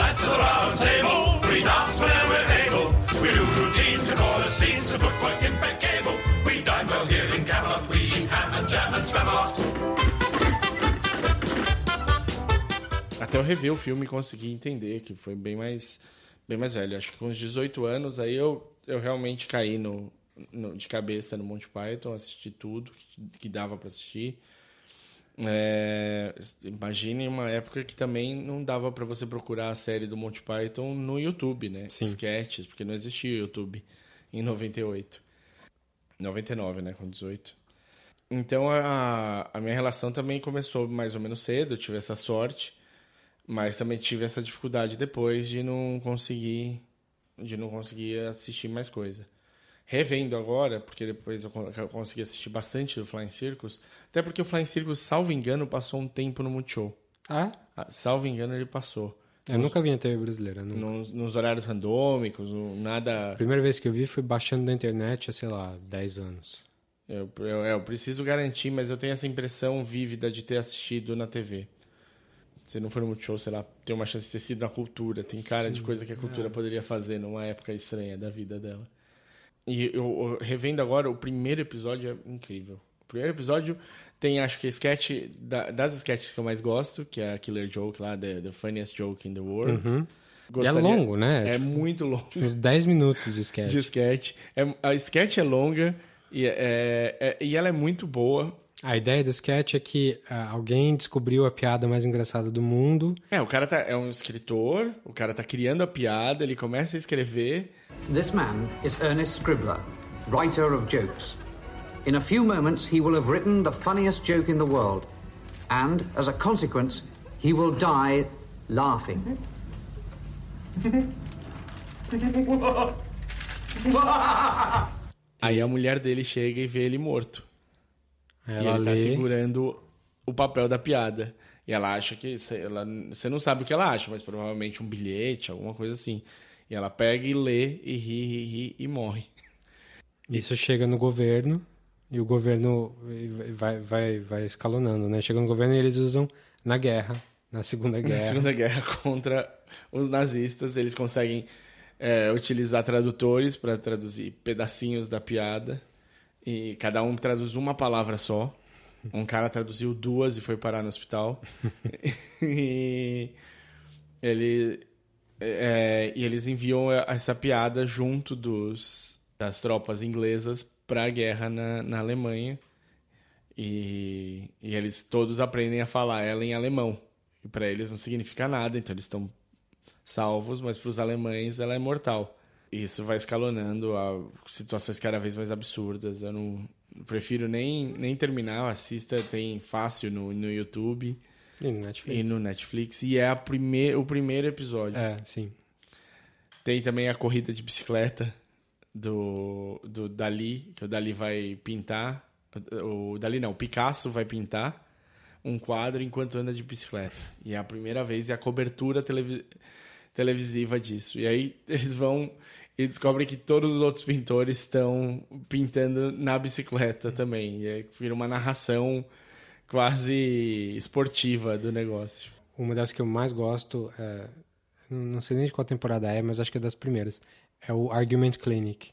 Até eu rever o filme e conseguir entender que foi bem mais, bem mais velho. Acho que com uns 18 anos aí eu, eu realmente caí no, no- de cabeça no Monty Python, assisti tudo que, que dava para assistir. É, imagine uma época que também não dava para você procurar a série do Monty Python no YouTube, né? Sim. Sketches, porque não existia o YouTube em 98. 99, né? Com 18. Então a, a minha relação também começou mais ou menos cedo, eu tive essa sorte, mas também tive essa dificuldade depois de não conseguir de não conseguir assistir mais coisa. Revendo agora, porque depois eu con- eu consegui assistir bastante do Flying Circus, até porque o Flying Circus, salvo engano, passou um tempo no Multishow. Ah? Ah, Salvo engano, ele passou. Eu nunca vi na TV brasileira. nunca. Nos, nos horários randômicos, nada. A primeira vez que eu vi foi baixando da internet há, sei lá, 10 anos. Eu, eu, é, eu preciso garantir, mas eu tenho essa impressão vívida de ter assistido na TV. Se não for no Multishow, sei lá, tem uma chance de ter sido na cultura. Tem cara de coisa que a cultura poderia fazer numa época estranha da vida dela. E eu, eu revendo agora, o primeiro episódio é incrível. O primeiro episódio tem, acho que, a sketch da- das sketches que eu mais gosto, que é a Killer Joke lá, The, the Funniest Joke in the World. Uhum. Gostaria- E é longo, né? É Tipo, muito longo Uns 10 minutos de sketch. de sketch. É, a sketch é longa e, é, é- e ela é muito boa. A ideia do sketch é que ah, alguém descobriu a piada mais engraçada do mundo. É, o cara tá, é um escritor, o cara tá criando a piada, ele começa a escrever. This man is Ernest Scribbler, writer of jokes. In a few moments, he will have written the funniest joke in the world. And, as a consequence, he will die laughing. Aí a mulher dele chega e vê ele morto. Aí e ela ele tá lê. segurando o papel da piada. E ela acha que. Ela, você não sabe o que ela acha, mas provavelmente um bilhete, alguma coisa assim. E ela pega e lê, e ri, ri, ri e morre. Isso chega no governo e o governo vai, vai, vai escalonando, né? Chega no governo e eles usam na guerra, na Segunda Na Guerra. Segunda Guerra contra os nazistas, eles conseguem é, utilizar tradutores para traduzir pedacinhos da piada. E cada um traduz uma palavra só. Um cara traduziu duas e foi parar no hospital. e, ele, é, e eles enviam essa piada junto dos, das tropas inglesas para a guerra na, na Alemanha. E, e eles todos aprendem a falar ela em alemão. E para eles não significa nada, então eles estão salvos, mas para os alemães ela é mortal. Isso vai escalonando a situações cada vez mais absurdas. Eu não prefiro nem, nem terminar. Assista, tem fácil no, no YouTube E no Netflix. e no Netflix. E é a prime o primeiro episódio. É, sim. Tem também a corrida de bicicleta do, do Dali, que o Dali vai pintar. O, o Dali não, o Picasso vai pintar um quadro enquanto anda de bicicleta. E é a primeira vez, e a cobertura televi televisiva disso. E aí eles vão e descobrem que todos os outros pintores estão pintando na bicicleta também. E aí vira uma narração quase esportiva do negócio. Uma das que eu mais gosto, é, não sei nem de qual temporada é, mas acho que é das primeiras. É o Argument Clinic.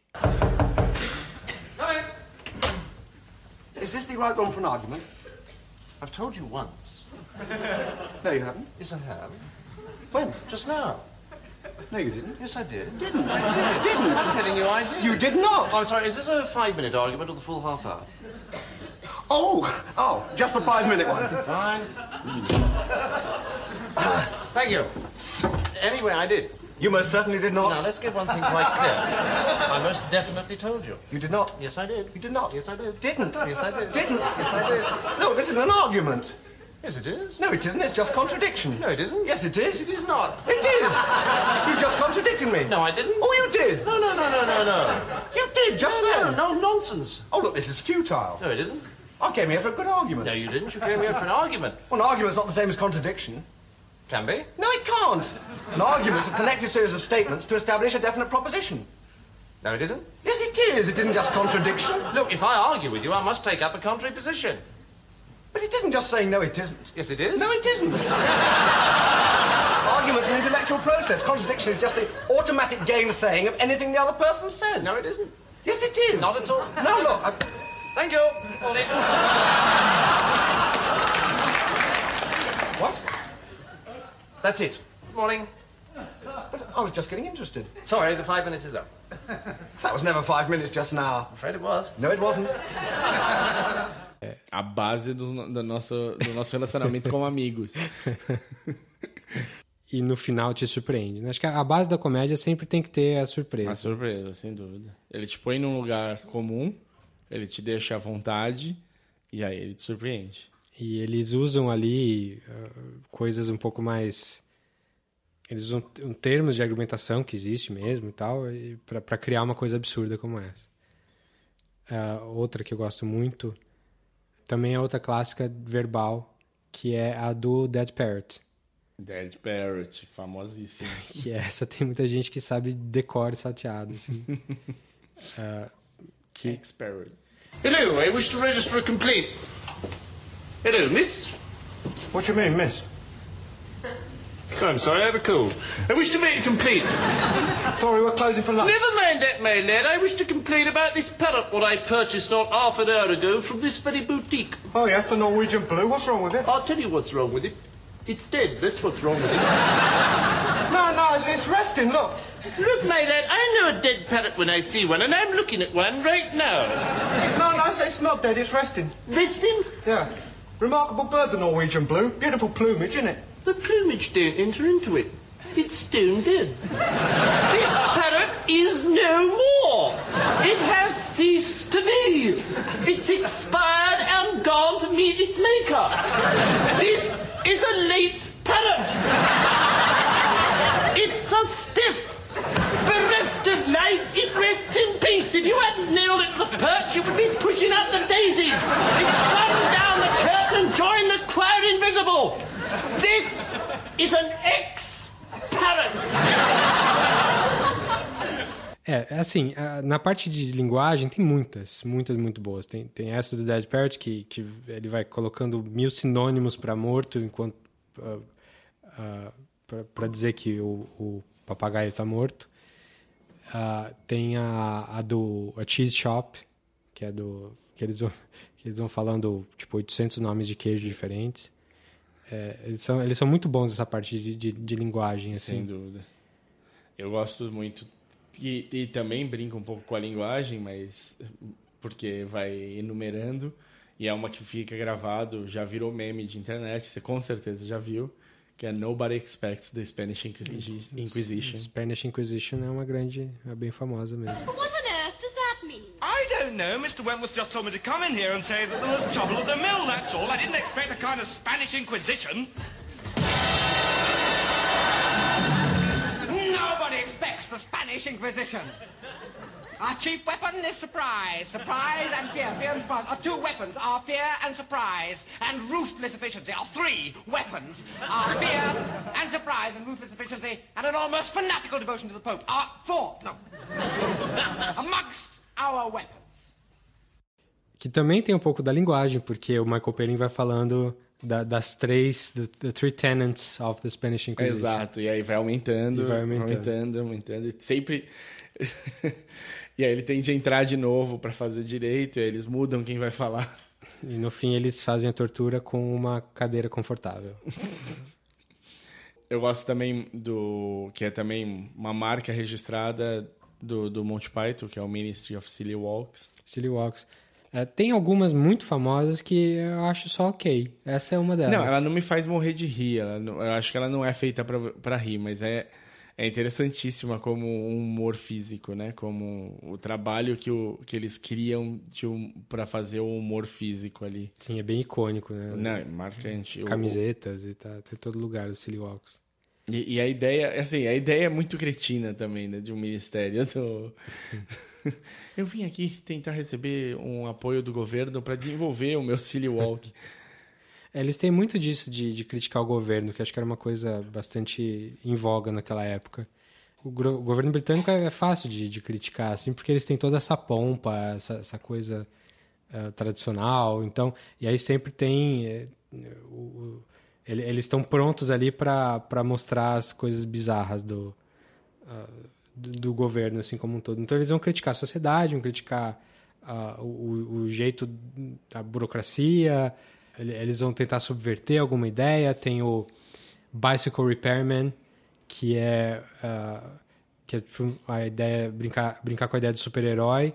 Is this the right one for an argument? I've told you once. No, you haven't. Yes, I have. When? Just now. No, you didn't. Yes, I did. Didn't. I did. Didn't. I'm telling you, I did. Oh, you did not. Oh, I'm sorry. Is this a five-minute argument or the full half hour? Oh, oh, just the five-minute one. Fine. Thank you. Anyway, I did. You most certainly did not. Now, let's get one thing quite clear. I most definitely told you. You did not. Yes, I did. You did not. Yes, I did. Didn't. Yes, I did. Didn't. Yes, I did. No, this isn't an argument. Yes, it is. No, it isn't. It's just contradiction. No, it isn't. Yes, it is. It is not. It is. You just contradicted me. No, I didn't. Oh, you did. No, no, no, no, no, no. You did just No, then. no, nonsense. Oh, look, this is futile. No, it isn't. I came here for a good argument. No, you didn't. You came here for an argument. Well, an argument's not the same as contradiction. Can be. No, it can't. An argument's a connected series of statements to establish a definite proposition. No, it isn't. Yes, it is. It isn't just contradiction. Look, if I argue with you, I must take up a contrary position. But it isn't just saying no, it isn't. Yes, it is. No, it isn't. Argument's an intellectual process. Contradiction is just the automatic gainsaying of anything the other person says. No, it isn't. Yes, it is. Not at all. No, look. I... Thank you. Morning. What? That's it. Morning. But I was just getting interested. Sorry, the five minutes is up. That was never five minutes just now. I'm afraid it was. No, it wasn't. A base do, do, nosso, do nosso relacionamento como amigos. E no final te surpreende. né? Acho que a base da comédia sempre tem que ter a surpresa. Uma surpresa, sem dúvida. Ele te põe num lugar comum, ele te deixa à vontade, e aí ele te surpreende. E eles usam ali uh, coisas um pouco mais. Eles usam termos de argumentação que existe mesmo e tal, para criar uma coisa absurda como essa. Uh, outra que eu gosto muito também é outra clássica verbal, que é a do Dead Parrot. Dead Parrot, famosíssima. que essa tem muita gente que sabe decore salteado. Assim. uh, que... Ex-Parrot. Hello, I wish to register a complaint. Hello, miss. What do you mean, miss? Oh, I'm sorry, I have a cold. I wish to make a complaint. Sorry, we're closing for lunch. Never mind that, my lad. I wish to complain about this parrot what I purchased not half an hour ago from this very boutique. Oh, yes, the Norwegian blue. What's wrong with it? I'll tell you what's wrong with it. It's dead. That's what's wrong with it. No, no, it's, it's resting. Look. Look, my lad, I know a dead parrot when I see one, and I'm looking at one right now. No, no, it's, it's not dead. It's resting. Resting? Yeah. Remarkable bird, the Norwegian blue. Beautiful plumage, isn't it? The plumage don't enter into it. It's stone dead. this parrot is no more. It has ceased to be. It's expired and gone to meet its maker. This is a late parrot. It's a stiff. Bereft of life, it rests in peace. If you hadn't nailed it to the perch, you would be pushing up the daisies. It's run down the curtain and joined the choir invisible. This is an ex-parrot. É, assim, na parte de linguagem tem muitas, muitas muito boas. Tem, tem essa do Dead Parrot que, que ele vai colocando mil sinônimos para morto enquanto uh, uh, para dizer que o, o papagaio está morto. Uh, tem a, a do a Cheese Shop, que é do que eles vão, que eles vão falando tipo 800 nomes de queijo diferentes. É, eles, são, eles são muito bons nessa parte de, de, de linguagem. Assim. Sem dúvida. Eu gosto muito. E, e também brinca um pouco com a linguagem, mas porque vai enumerando. E é uma que fica gravado, já virou meme de internet, você com certeza já viu. Que é Nobody Expects the Spanish Inquisi- Inquisition. Spanish Inquisition é uma grande, é bem famosa mesmo. I don't know. Mr. Wentworth just told me to come in here and say that there was trouble at the mill, that's all. I didn't expect a kind of Spanish Inquisition. Nobody expects the Spanish Inquisition. Our chief weapon is surprise. Surprise and fear. Fear and surprise are two weapons. Our fear and surprise and ruthless efficiency are three weapons. Our fear and surprise and ruthless efficiency and an almost fanatical devotion to the Pope are four. No. Amongst our weapons. Que também tem um pouco da linguagem, porque o Michael Palin vai falando da- das três, the, the three tenets of the Spanish Inquisition. Exato, e aí vai aumentando, E vai aumentando. aumentando, aumentando, e sempre. e aí ele tende a entrar de novo para fazer direito, e aí eles mudam quem vai falar. E no fim eles fazem a tortura com uma cadeira confortável. Eu gosto também do. que é também uma marca registrada do, do Monty Python, que é o Ministry of Silly Walks. Silly Walks. É, tem algumas muito famosas que eu acho só ok. Essa é uma delas. Não, ela não me faz morrer de rir. Ela não- eu acho que ela não é feita pra rir, mas é, é interessantíssima como um humor físico, né? Como o trabalho que, o, que eles criam um, para fazer o humor físico ali. Sim, é bem icônico, né? Não, é marcante. O- Camisetas e tá, tá em todo lugar, o Silly Walks. E, e a ideia, assim, a ideia é muito cretina também, né? De um ministério. Eu, tô- Eu vim aqui tentar receber um apoio do governo para desenvolver o meu Silly Walk. É, Eles têm muito disso de, de criticar o governo, que acho que era uma coisa bastante em voga naquela época. O, o governo britânico é, é fácil de, de criticar, assim, porque eles têm toda essa pompa, essa, essa coisa eh, tradicional. Então, e aí sempre tem o- ele- eles estão prontos ali para mostrar as coisas bizarras do, ah, do, do governo, assim como um todo. Então eles vão criticar a sociedade, vão criticar ah, o, o- jeito da burocracia, ele- eles vão tentar subverter alguma ideia. Tem o Bicycle Repairman, que é, ah, que é tipo, a ideia brincar, brincar com a ideia do super-herói.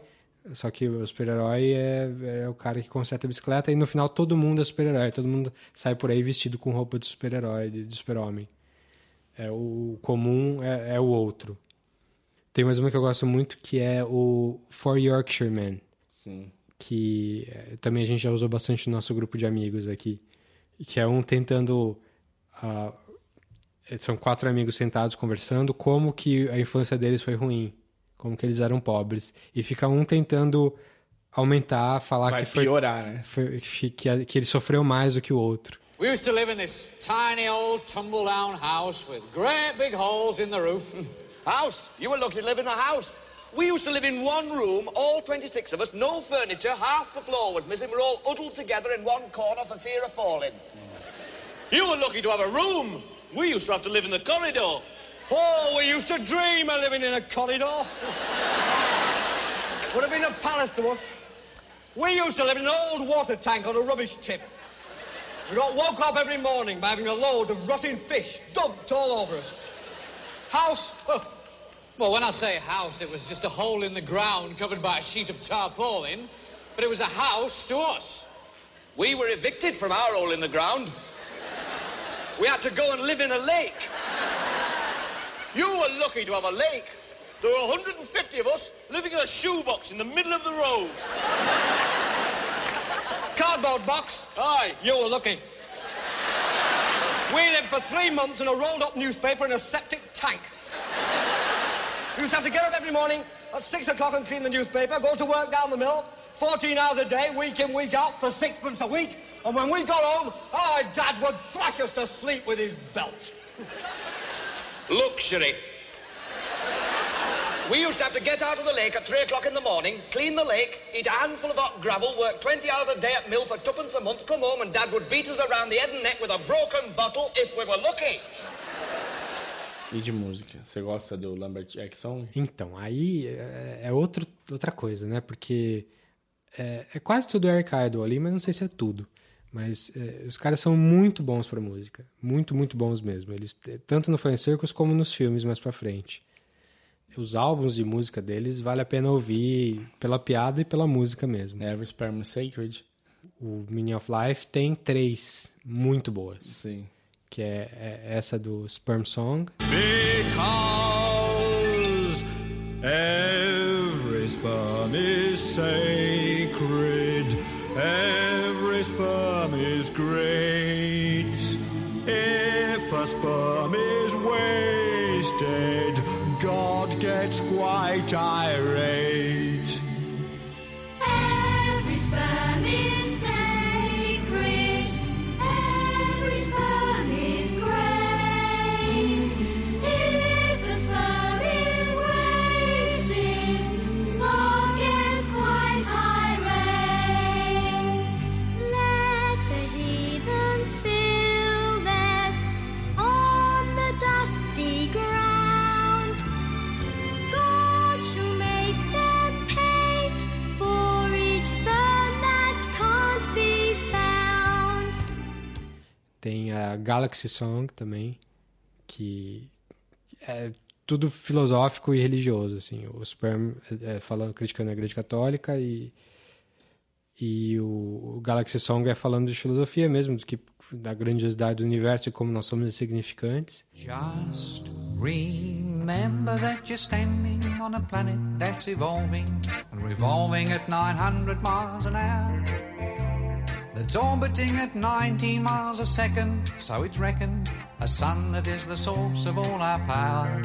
Só que o super-herói é, é o cara que conserta a bicicleta e no final todo mundo é super-herói. Todo mundo sai por aí vestido com roupa de super-herói, de, de super-homem. É, o comum é, é o outro. Tem mais uma que eu gosto muito que é o For Yorkshireman. Sim. Que eh, também a gente já usou bastante no nosso grupo de amigos aqui. Que é um tentando. ah, são quatro amigos sentados conversando como que a infância deles foi ruim. Como que eles eram pobres. E fica um tentando aumentar, falar Vai que foi. piorar, né? foi- que, que, ele sofreu mais do que o outro. We used to live in this tiny old tumble down house with great big holes in the roof. House? You were lucky to live in a house. We used to live in one room, all 26 of us, no furniture, half the floor was missing. We're all huddled together in one corner for fear of falling. You were lucky to have a room. We used to have to live in the corridor. Oh, we used to dream of living in a corridor. Would have been a palace to us. We used to live in an old water tank on a rubbish tip. We got woke up every morning by having a load of rotting fish dumped all over us. House? Huh. Well, when I say house, it was just a hole in the ground covered by a sheet of tarpaulin, but it was a house to us. We were evicted from our hole in the ground. We had to go and live in a lake. You were lucky to have a lake. There were 150 of us living in a shoebox in the middle of the road. Cardboard box? Aye, you were lucky. We lived for three months in a rolled up newspaper in a septic tank. We used to have to get up every morning at six o'clock and clean the newspaper, go to work down the mill, 14 hours a day, week in, week out, for sixpence a week. And when we got home, our dad would thrash us to sleep with his belt. Luxury. We used to have to get out of the lake at three o'clock in the morning, clean the lake, eat a handful of hot gravel, work 20 hours a day at mill for twopence a month, come home and Dad would beat us around the head and neck with a broken bottle if we were lucky. E de música? Você gosta do Lumberjack Song? Então, aí é, é outro, outra coisa, né? Porque é, é quase tudo Eric Idle ali, mas não sei se é tudo. Mas é, os caras são muito bons pra música. Muito, muito bons mesmo. Eles, tanto no Flying Circus como nos filmes mais pra frente. Os álbuns de música deles vale a pena ouvir pela piada e pela música mesmo. Every Sperm is Sacred. O Meaning of Life tem três muito boas. Sim. Que é, é essa do Sperm Song. Because every sperm is sacred, every sperm is great. If a sperm is wasted, God gets quite irate. Tem a Galaxy Song também, que é tudo filosófico e religioso, assim. O Sperm é, é falando, criticando a Igreja Católica e, e o, Galaxy Song é falando de filosofia mesmo, do que, da grandiosidade do universo e como nós somos insignificantes. Just Remember that you're standing on a planet that's evolving and revolving at 900 miles an hour. That's orbiting at 90 miles a second, so it's reckoned a sun that is the source of all our power.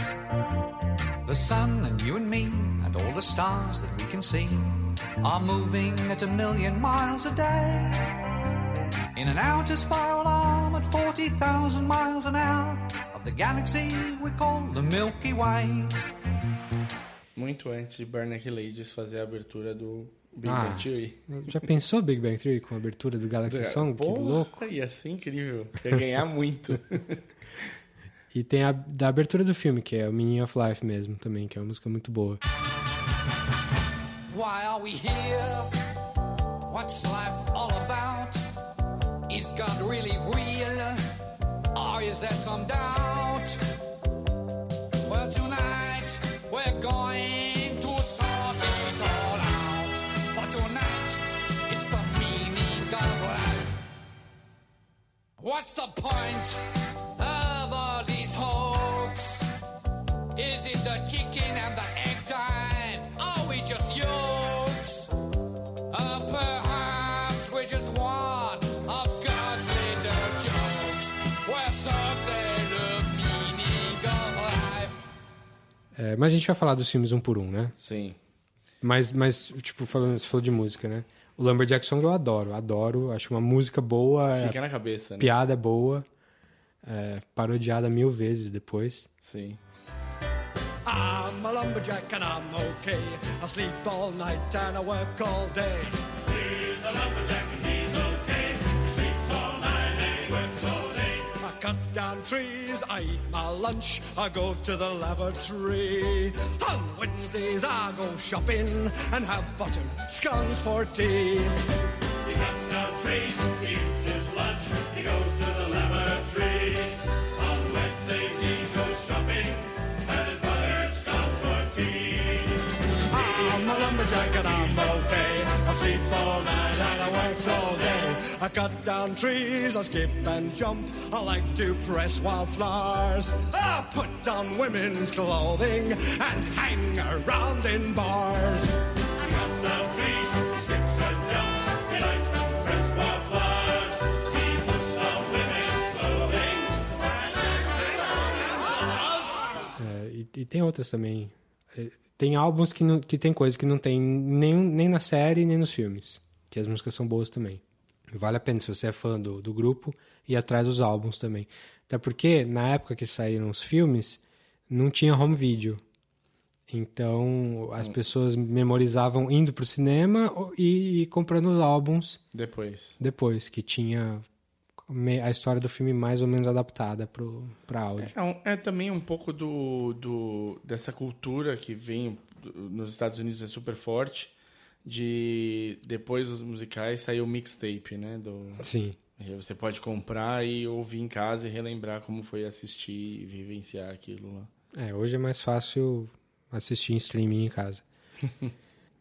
The sun and you and me and all the stars that we can see are moving at a million miles a day. In an outer spiral arm at 40,000 miles an hour of the galaxy we call the Milky Way. Muito antes de Barnack Ladies fazer a abertura do Big Ah, Bang Theory. Já pensou Big Bang Theory com a abertura do Galaxy Song? Que Porra, louco. Ia ser incrível. Ia ganhar muito. E tem a da abertura do filme, que é o Meaning of Life mesmo, também, que é uma música muito boa. Why are we here? What's life all about? Is God really real? Or is there some doubt? Well, tonight we're going What's the point of all these hoax? Is it the chicken and the egg time? Are we just yolks? Or perhaps we're just one of God's little jokes. We're so say the meaning of life. É, mas a gente vai falar dos filmes um por um, né? Sim. Mas, mas tipo, falando, você falou de música, né? O Lumberjack Song eu adoro, adoro. Acho uma música boa. Fica é, na cabeça, né? Piada boa. É, parodiada mil vezes depois. Sim. I'm a lumberjack and I'm okay. I sleep all night and I work all day. He's a lumberjack and cut down trees, I eat my lunch, I go to the lavatory. On Wednesdays I go shopping and have buttered scones for tea. He cuts down trees, he eats his lunch, he goes to the lavatory. On Wednesdays he goes shopping, and his buttered scones for tea. I'm a lumberjack and I'm okay. I sleep all night and I work all day. I cut down trees, I skip and jump. I like to press wildflowers. I put on women's clothing and hang around in bars. He cuts down trees, he skips and jumps, he likes to press wildflowers. He puts on women's clothing. É, e, e tem outras também. É, tem álbuns que, não, que tem coisa que não tem nem, nem na série nem nos filmes. Que as músicas são boas também. Vale a pena, se você é fã do, do grupo, ir atrás dos álbuns também. Até porque, na época que saíram os filmes, não tinha home video. Então, as pessoas memorizavam indo pro cinema e, e comprando os álbuns Depois. depois, que tinha a história do filme mais ou menos adaptada pro, pra áudio. É, um- é também um pouco do, do dessa cultura que vem nos Estados Unidos é super forte de depois dos musicais sair o mixtape, né? Do, Sim. Você pode comprar e ouvir em casa e relembrar como foi assistir e vivenciar aquilo lá. É, hoje é mais fácil assistir em streaming em casa.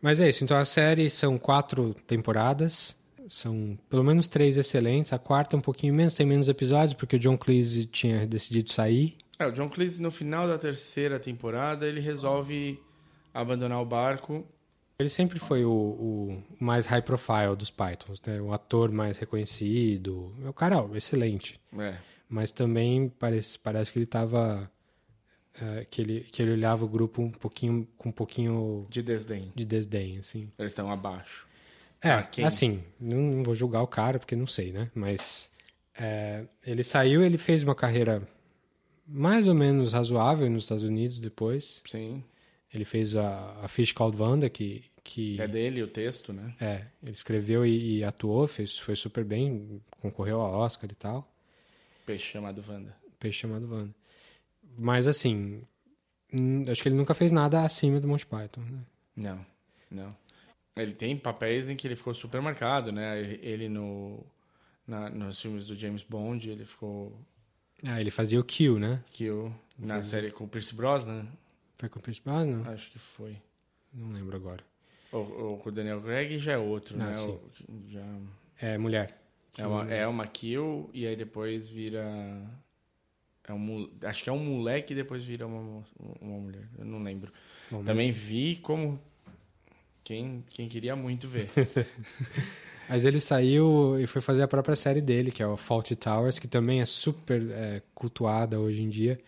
Mas é isso, então a série são quatro temporadas, são pelo menos três excelentes, a quarta um pouquinho menos, tem menos episódios, porque o John Cleese tinha decidido sair. É, o John Cleese no final da terceira temporada ele resolve abandonar o barco. Ele sempre foi o, o mais high profile dos Pythons, né? O ator mais reconhecido. É o cara excelente. É. Mas também parece, parece que ele estava que, ele, que ele olhava o grupo um pouquinho com um pouquinho de desdém. De desdém, assim. Eles estão abaixo. É, Ah, assim, não, não vou julgar o cara porque não sei, né? Mas é, ele saiu, ele fez uma carreira mais ou menos razoável nos Estados Unidos depois. Sim. Ele fez a, a Fish Called Wanda, que, que É dele o texto, né? é, ele escreveu e, e atuou, fez, foi super bem, concorreu ao Oscar e tal. Peixe chamado Wanda. Peixe chamado Wanda. Mas assim, acho que ele nunca fez nada acima do Monty Python, né? Não, não. Ele tem papéis em que ele ficou super marcado, né? Ele no na, nos filmes do James Bond, ele ficou Ah, ele fazia o Kill, né? Kill na Fazia. série com o Pierce Brosnan. Foi com o Pierce Brosnan? Acho que foi. Não lembro agora. O, o, Daniel Craig já é outro, Ah, né? sim. O- já... É mulher. É uma, é uma Kill e aí depois vira É um, acho que é um moleque e depois vira uma, uma mulher. Eu não lembro. Bom, Também vi como. Quem, quem queria muito ver. Mas ele saiu e foi fazer a própria série dele, que é o Faulty Towers, que também é super é, cultuada hoje em dia.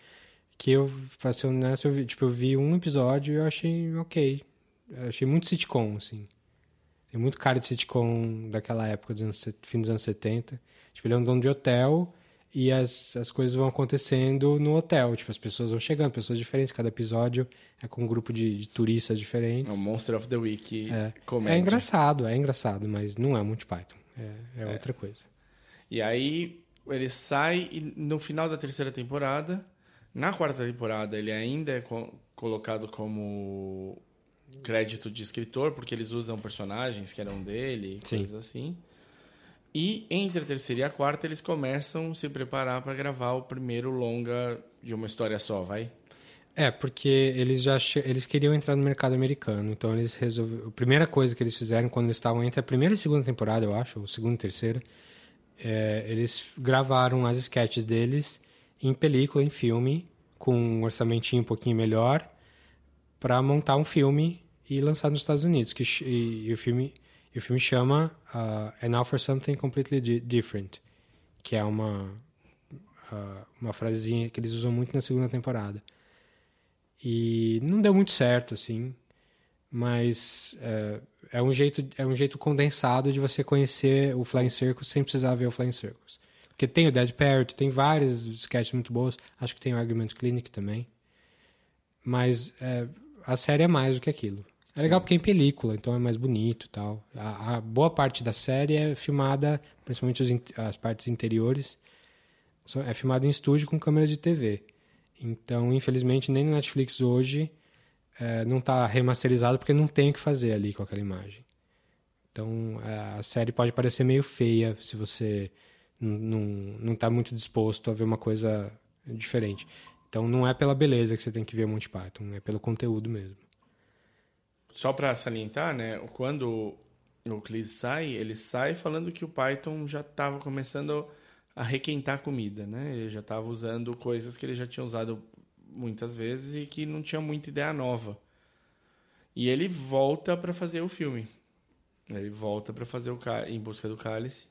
Que eu, pra ser honesto, eu vi, tipo, eu vi um episódio e eu achei ok. Eu achei muito sitcom, assim. Tem muito cara de sitcom daquela época, dos anos, fim dos anos 70. Tipo, ele é um dono de hotel e as, as coisas vão acontecendo no hotel. Tipo, as pessoas vão chegando, pessoas diferentes. Cada episódio é com um grupo de, de turistas diferentes. o Monster of the Week É, comédia. é engraçado, é engraçado, mas não é Monty Python. É, é outra coisa. E aí ele sai e no final da terceira temporada, na quarta temporada, ele ainda é co- colocado como crédito de escritor, porque eles usam personagens que eram dele, Sim. coisas assim. E entre a terceira e a quarta, eles começam a se preparar para gravar o primeiro longa de uma história só, vai? É, porque eles já eles queriam entrar no mercado americano, então eles resolveram. A primeira coisa que eles fizeram quando eles estavam entre a primeira e a segunda temporada, eu acho, ou segunda e terceira, é, eles gravaram as sketches deles em película, em filme, com um orçamentinho um pouquinho melhor, para montar um filme e lançar nos Estados Unidos. Que, e, e o filme e o filme chama uh, And Now for Something Completely Di- Different, que é uma uh, uma frasezinha que eles usam muito na segunda temporada. E não deu muito certo, assim. Mas é, é um jeito é um jeito condensado de você conhecer o Flying Circus sem precisar ver o Flying Circus. Porque tem o Dead Parrot, tem vários sketches muito bons. Acho que tem o Argument Clinic também. Mas é, a série é mais do que aquilo. É legal porque é em película, então é mais bonito e tal. A, a boa parte da série é filmada, principalmente os as partes interiores, é filmada em estúdio com câmeras de TV. Então, infelizmente, nem no Netflix hoje é, não está remasterizado porque não tem o que fazer ali com aquela imagem. Então, é, a série pode parecer meio feia se você não está muito disposto a ver uma coisa diferente. Então, não é pela beleza que você tem que ver Monty Python, é pelo conteúdo mesmo. Só para salientar, né? Quando o Cleese sai, ele sai falando que o Python já estava começando a requentar comida, né? Ele já estava usando coisas que ele já tinha usado muitas vezes e que não tinha muita ideia nova. E ele volta para fazer o filme. Ele volta para fazer o Em Busca do Cálice,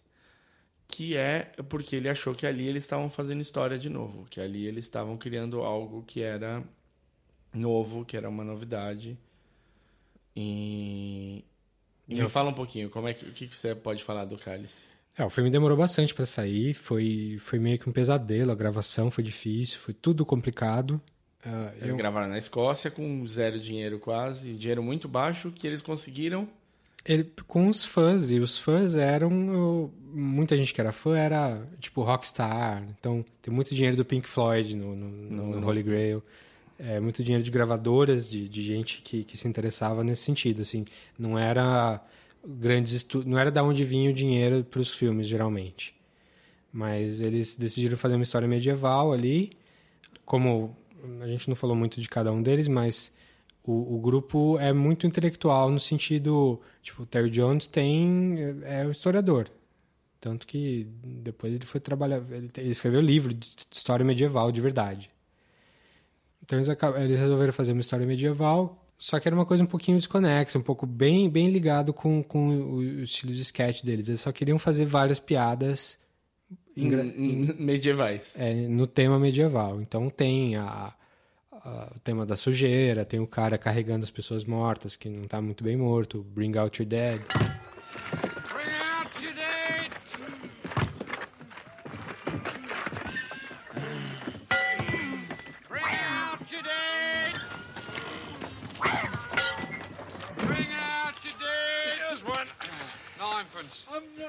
que é porque ele achou que ali eles estavam fazendo história de novo, que ali eles estavam criando algo que era novo, que era uma novidade. E, e Eu- fala um pouquinho, como é que, o que você pode falar do Cálice? É, o filme demorou bastante para sair, foi, foi meio que um pesadelo, a gravação foi difícil, foi tudo complicado. Ah, Eles eu- gravaram na Escócia com zero dinheiro quase, dinheiro muito baixo, que eles conseguiram ele, com os fãs, e os fãs eram. muita gente que era fã era tipo rockstar, então tem muito dinheiro do Pink Floyd no, no- no no- Holy Grail. É, muito dinheiro de gravadoras, de, de gente que, que se interessava nesse sentido. Assim, não era grandes não era da onde vinha o dinheiro para os filmes, geralmente. Mas eles decidiram fazer uma história medieval ali. Como a gente não falou muito de cada um deles, mas o, o grupo é muito intelectual no sentido. Tipo, o Terry Jones tem. é um historiador. Tanto que depois ele foi trabalhar. Ele, ele escreveu livro de história medieval de verdade. Então eles, eles resolveram fazer uma história medieval, só que era uma coisa um pouquinho desconexa, um pouco bem, bem ligado com, com o, o estilo de sketch deles. Eles só queriam fazer várias piadas n- medievais. é, no tema medieval. Então tem a, a- o tema da sujeira, tem o cara carregando as pessoas mortas, que não tá muito bem morto, Bring Out Your Dead.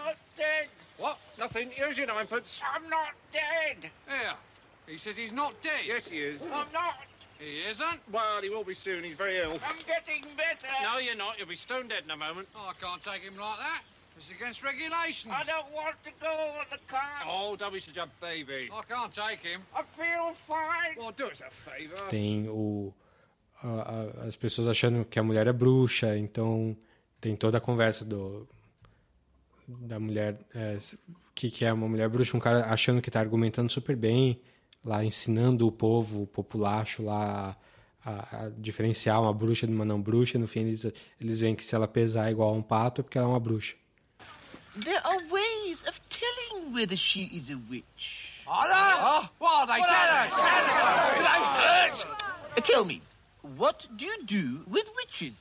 Not dead. What? Nothing. Here's your ninepence. I'm not dead. Here. He says he's not dead. Yes, he is. I'm not. He isn't. Well, he will be soon. He's very ill. I'm getting better. No, you're not. You'll be stone dead in a moment. Oh, I can't take him like that. It's against regulations. I don't want to go on the car. Oh, don't be such a baby. I can't take him. I feel fine. Well, do us a favour. Tem o, a- a- as pessoas achando que a mulher é bruxa, então tem toda a conversa do da mulher é, que, que é uma mulher bruxa, um cara achando que tá argumentando super bem lá ensinando o povo, o populacho lá a, a diferenciar uma bruxa de uma não bruxa. No fim, eles, eles veem que se ela pesar igual a um pato é porque ela é uma bruxa. There are ways of telling whether she is a witch. Are there? Oh, what are they? What Tell are us. Tell us. Do they hurt? Tell me, what do you do with witches?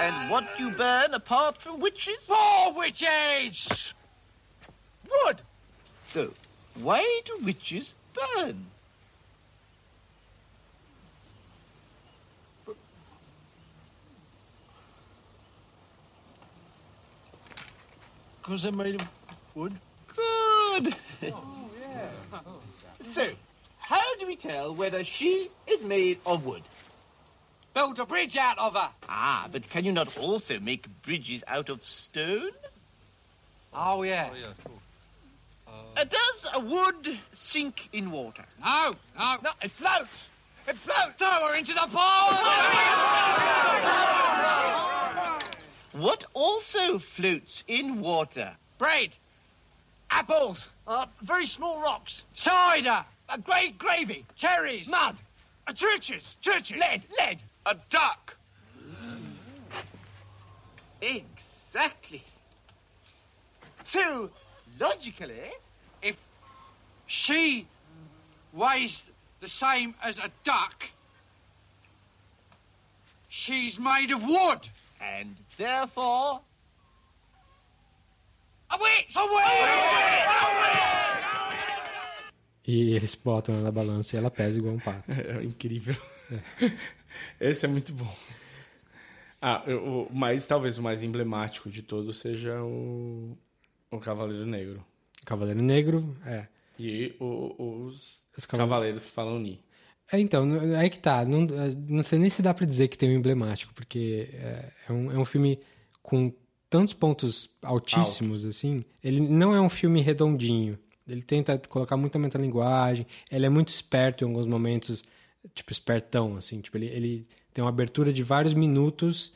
And what do you burn apart from witches? More witches! Wood! So, why do witches burn? Because they're made of wood? Good! Oh, yeah. so, how do we tell whether she is made of wood? Build a bridge out of her. Ah, but can you not also make bridges out of stone? Oh, yeah. Uh, does a wood sink in water? No, no. No, it floats. It floats. Throw her into the pond. What also floats in water? Bread. Apples. Uh, very small rocks. Cider. A great gravy. Cherries. Mud. Uh, churches. Churches. Lead. Lead. A duck. Exactly. So, logically, If she weighs the same as a duck, she's made of wood. and therefore, A witch! A witch! E eles botam ela na balança e ela pesa igual um pato. É incrível. Esse é muito bom. Ah, o- mas talvez o mais emblemático de todos seja o, o Cavaleiro Negro. Cavaleiro Negro, é. E o- os, Os cavale- Cavaleiros que falam Ni. É, então, aí que tá. Não, não sei nem se dá pra dizer que tem um emblemático, porque é, é um, é um filme com tantos pontos altíssimos, assim. Ele não é um filme redondinho. Ele tenta colocar muita metalinguagem. Ele é muito esperto em alguns momentos, tipo, espertão, assim. Tipo, ele, ele tem uma abertura de vários minutos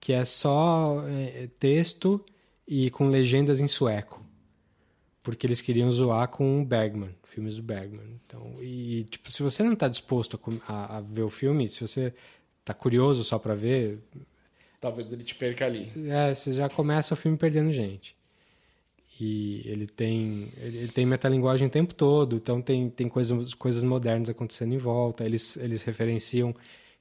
que é só é, texto e com legendas em sueco porque eles queriam zoar com o Bergman, filmes do Bergman. Então, e tipo, se você não está disposto a a, ver o filme, se você tá curioso só para ver, Talvez ele te perca ali. é, você já começa o filme perdendo gente. E ele tem ele, tem metalinguagem o tempo todo, então tem, tem coisas, coisas modernas acontecendo em volta. Eles, eles referenciam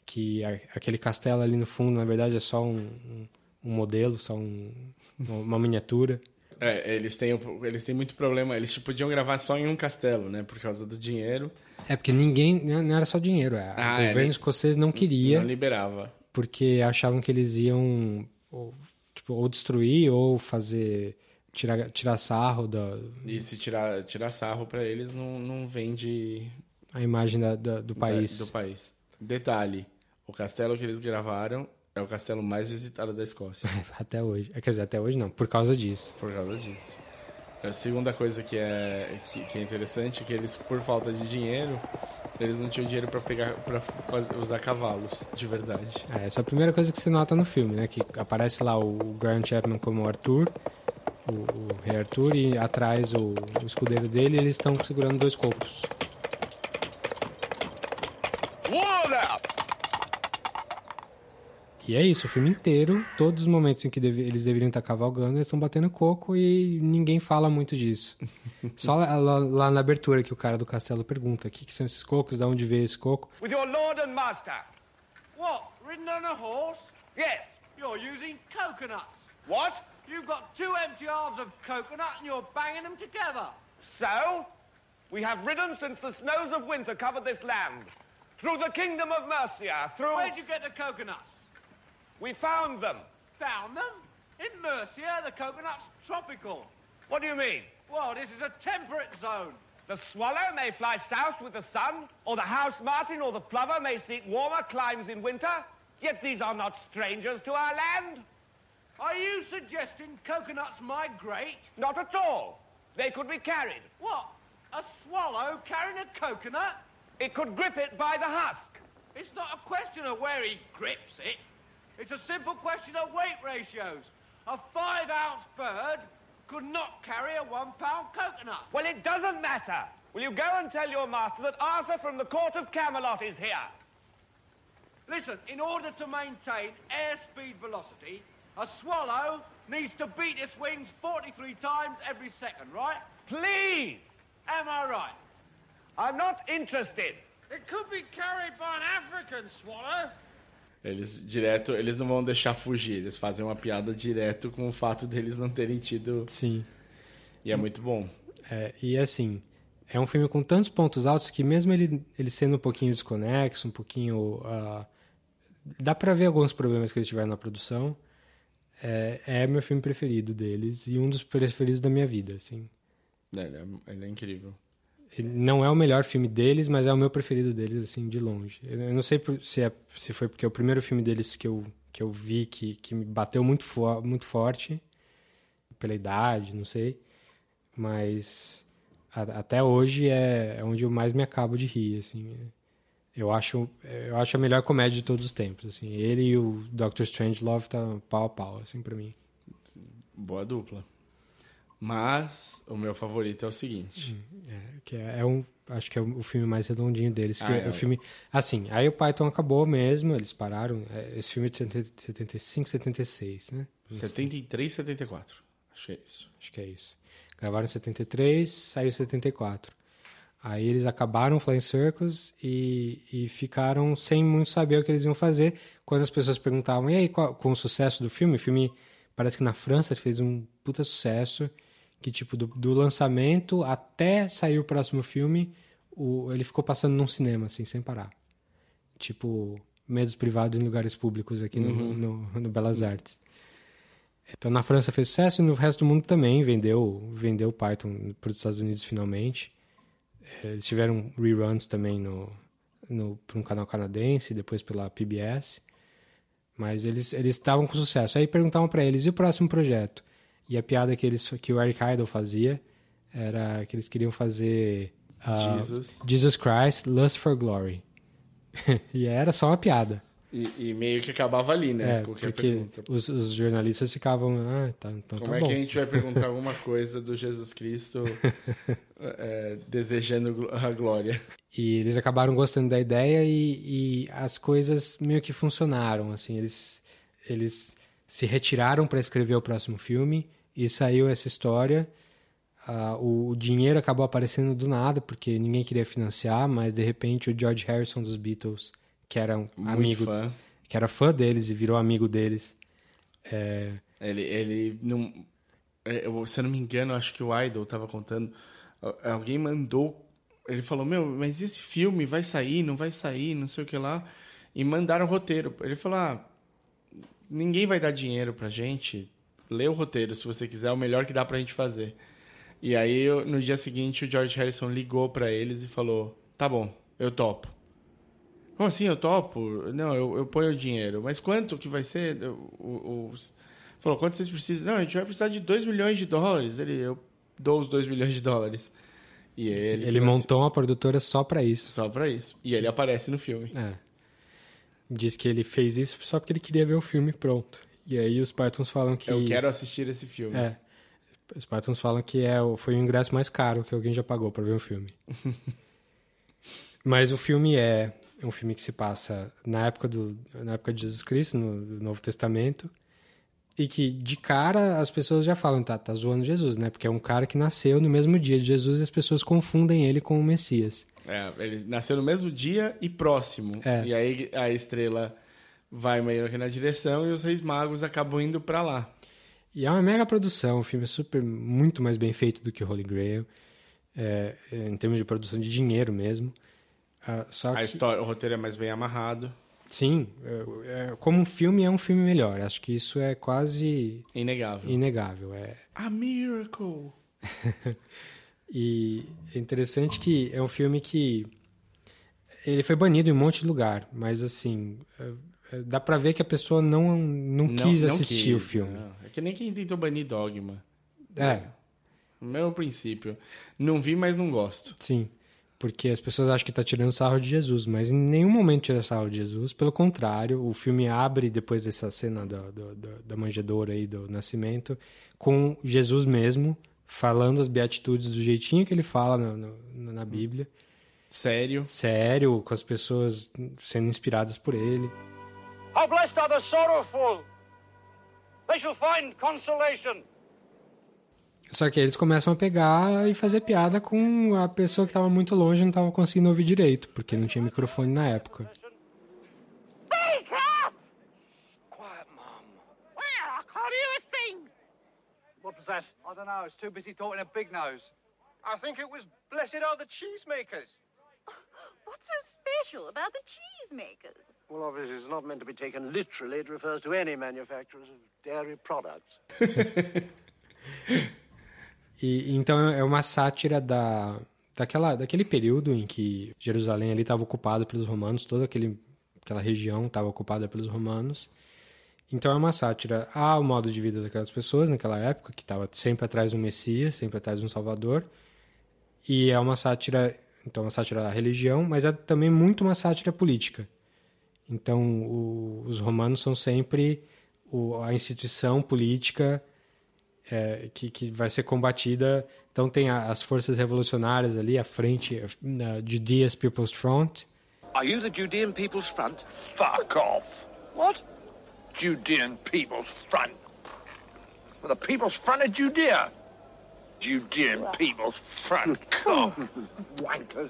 que a- aquele castelo ali no fundo, na verdade, é só um, um, um modelo, só um, uma miniatura. É, eles têm, eles têm muito problema. Eles podiam gravar só em um castelo, né? Por causa do dinheiro. É porque ninguém, não era só dinheiro, é, Ah, o é, governo nem- escocês não queria. Não liberava. porque achavam que eles iam ou, tipo, ou destruir ou fazer tirar, tirar sarro da E se tirar, tirar sarro pra eles, não, não vende a imagem da, da- do da- país. do país. Detalhe: o castelo que eles gravaram é o castelo mais visitado da Escócia. Até hoje. Quer dizer, até hoje não, por causa disso. Por causa disso. A segunda coisa que é, que, que é interessante é que eles, por falta de dinheiro, eles não tinham dinheiro pra pegar para usar cavalos, de verdade. É, essa é a primeira coisa que você nota no filme, né? Que aparece lá o Grant Chapman como Arthur, o, o rei Arthur, e atrás o, o escudeiro dele, eles estão segurando dois now! E é isso, o filme inteiro, todos os momentos em que deve- eles deveriam estar cavalgando, eles estão batendo coco e ninguém fala muito disso. Só lá, lá- lá na abertura que o cara do castelo pergunta: o que, que são esses cocos, de onde veio esse coco? With your lord and master. What? Ridden on a horse? Yes. You're using coconuts. What? You've got two empty halves of coconut and you're banging them together. So, we have ridden since the snows of winter covered this land. Through the kingdom of Mercia, through... Where'd you get the coconuts? We found them. Found them? In Mercia, the coconut's tropical. What do you mean? Well, this is a temperate zone. The swallow may fly south with the sun, or the house martin or the plover may seek warmer climes in winter, yet these are not strangers to our land. Are you suggesting coconuts migrate? Not at all. They could be carried. What? A swallow carrying a coconut? It could grip it by the husk. It's not a question of where he grips it. It's a simple question of weight ratios. A five ounce bird could not carry a one pound coconut. Well, it doesn't matter. Will you go and tell your master that Arthur from the court of Camelot is here? Listen, in order to maintain airspeed velocity, a swallow needs to beat its wings 43 times every second, right? Please! Am I right? I'm not interested. It could be carried by an African swallow. Eles direto, eles não vão deixar fugir, eles fazem uma piada direto com o fato deles não terem tido. Sim. E é muito bom. É, e assim, é um filme com tantos pontos altos que mesmo ele, ele sendo um pouquinho desconexo, um pouquinho... ah, dá pra ver alguns problemas que eles tiveram na produção. É, é meu filme preferido deles e um dos preferidos da minha vida, assim. É, Ele é, ele é incrível. Ele não é o melhor filme deles, mas é o meu preferido deles, assim, de longe. Eu não sei se, é, se foi porque é o primeiro filme deles que eu, que eu vi que, que me bateu muito, fo muito forte, pela idade, não sei. Mas a- até hoje é, é onde eu mais me acabo de rir, assim. Eu acho, eu acho a melhor comédia de todos os tempos, assim. Ele e o Doctor Strangelove tá pau a pau, assim, pra mim. Boa dupla. Mas o meu favorito é o seguinte. É, que é, é um, acho que é o filme mais redondinho deles. Que Ah, é, é. o filme, assim, aí o Python acabou mesmo, eles pararam. é, Esse filme é de 70 75, 76, né? 73, 74. Acho que é isso. Acho que é isso. Gravaram em 73, saiu em 74. Aí eles acabaram o Flying Circus e, e ficaram sem muito saber o que eles iam fazer. Quando as pessoas perguntavam, e aí, qual, com o sucesso do filme? O filme parece que na França fez um puta sucesso. Que, tipo, do, do lançamento até sair o próximo filme, o, ele ficou passando num cinema, assim, sem parar. Tipo, medos privados em lugares públicos aqui no- Uhum. no, no Belas Artes. Então na França fez sucesso e no resto do mundo também vendeu vendeu Python para os Estados Unidos finalmente. Eh, Eles tiveram reruns também no, no para um canal canadense, depois pela PBS. Mas eles eles estavam com sucesso. Aí perguntavam para eles e o próximo projeto. E a piada que eles que o Eric Idle fazia era que eles queriam fazer ah, Jesus. Jesus Christ Lust for Glory. e era só uma piada. E, e meio que acabava ali, né? É, Qualquer porque pergunta. os, os jornalistas ficavam, ah, tá, então Como tá é bom. que a gente vai perguntar alguma coisa do Jesus Cristo é, desejando a glória? E eles acabaram gostando da ideia e, e as coisas meio que funcionaram, assim, eles, eles se retiraram para escrever o próximo filme e saiu essa história. Ah, o, o dinheiro acabou aparecendo do nada, porque ninguém queria financiar, mas de repente o George Harrison dos Beatles, que era um Muito amigo, fã. que era fã deles e virou amigo deles, é, Ele, ele não. é, eu- se eu não me engano, acho que o Idol tava contando. Alguém mandou. Ele falou: Meu, mas esse filme vai sair, não vai sair, não sei o que lá. E mandaram o roteiro. Ele falou: Ah, ninguém vai dar dinheiro pra gente. Lê o roteiro se você quiser, é o melhor que dá pra gente fazer. E aí, no dia seguinte, o George Harrison ligou pra eles e falou: Tá bom, eu topo. Como assim, eu topo? Não, eu, eu ponho o dinheiro. Mas quanto que vai ser? O, o- Falou, quanto vocês precisam? Não, a gente vai precisar de 2 milhões de dólares. Ele, eu dou os 2 milhões de dólares. E ele, ele montou uma produtora só para isso. Só para isso. E ele aparece no filme. É. Diz que ele fez isso só porque ele queria ver o filme pronto. E aí os Pythons falam que. Eu quero assistir esse filme. É. Os Pythons falam que é, foi o ingresso mais caro que alguém já pagou para ver o filme. Mas o filme é um filme que se passa na época, do, na época de Jesus Cristo, no Novo Testamento. E que, de cara, as pessoas já falam, tá, tá zoando Jesus, né? Porque é um cara que nasceu no mesmo dia de Jesus e as pessoas confundem ele com o Messias. É, ele nasceu no mesmo dia e próximo. É. E aí a estrela vai meio que na direção e os reis magos acabam indo para lá. E é uma mega produção, o filme é super, muito mais bem feito do que Holy Grail, é, em termos de produção de dinheiro mesmo. Ah, só A que, história, o roteiro é mais bem amarrado. Sim, é, é, como um filme é um filme melhor. Acho que isso é quase Inegável. inegável. É. A miracle. E é interessante que é um filme que ele foi banido em um monte de lugar, mas assim é, é, dá pra ver que a pessoa não não, quis assistir o quis, filme. não. É que nem quem tentou banir Dogma. É. O mesmo princípio. Não vi, mas não gosto. Sim. Porque as pessoas acham que está tirando sarro de Jesus, mas em nenhum momento tira sarro de Jesus. Pelo contrário, o filme abre depois dessa cena da, da, da- da manjedoura aí do nascimento com Jesus mesmo falando as beatitudes do jeitinho que ele fala na, na- na Bíblia. Sério. Sério, com as pessoas sendo inspiradas por ele. How blessed are the sorrowful! They shall find consolation. Só que eles começam a pegar e fazer piada com a pessoa que estava muito longe e não estava conseguindo ouvir direito, porque não tinha microfone na época. What was that? I don't know. Too busy talking to Big Nose. I think it was blessed are the cheesemakers. What's so special about the cheesemakers? Well, obviously, it's not meant to be taken literally. It refers to any manufacturers of dairy products. E então é uma sátira da daquela daquele período em que Jerusalém ali estava ocupada pelos romanos, toda aquele aquela região estava ocupada pelos romanos. Então é uma sátira ao modo de vida daquelas pessoas naquela época que estava sempre atrás de um Messias, sempre atrás de um Salvador. E é uma sátira, então uma sátira da religião, mas é também muito uma sátira política. Então o- os romanos são sempre o- a instituição política é, que, que vai ser combatida. Então tem a- as forças revolucionárias ali, a frente, a Judea's People's Front. Are you the Judean People's Front? Fuck off. What? Judean People's Front. Well, the People's Front of Judea. Judean People's Front. God, wankers.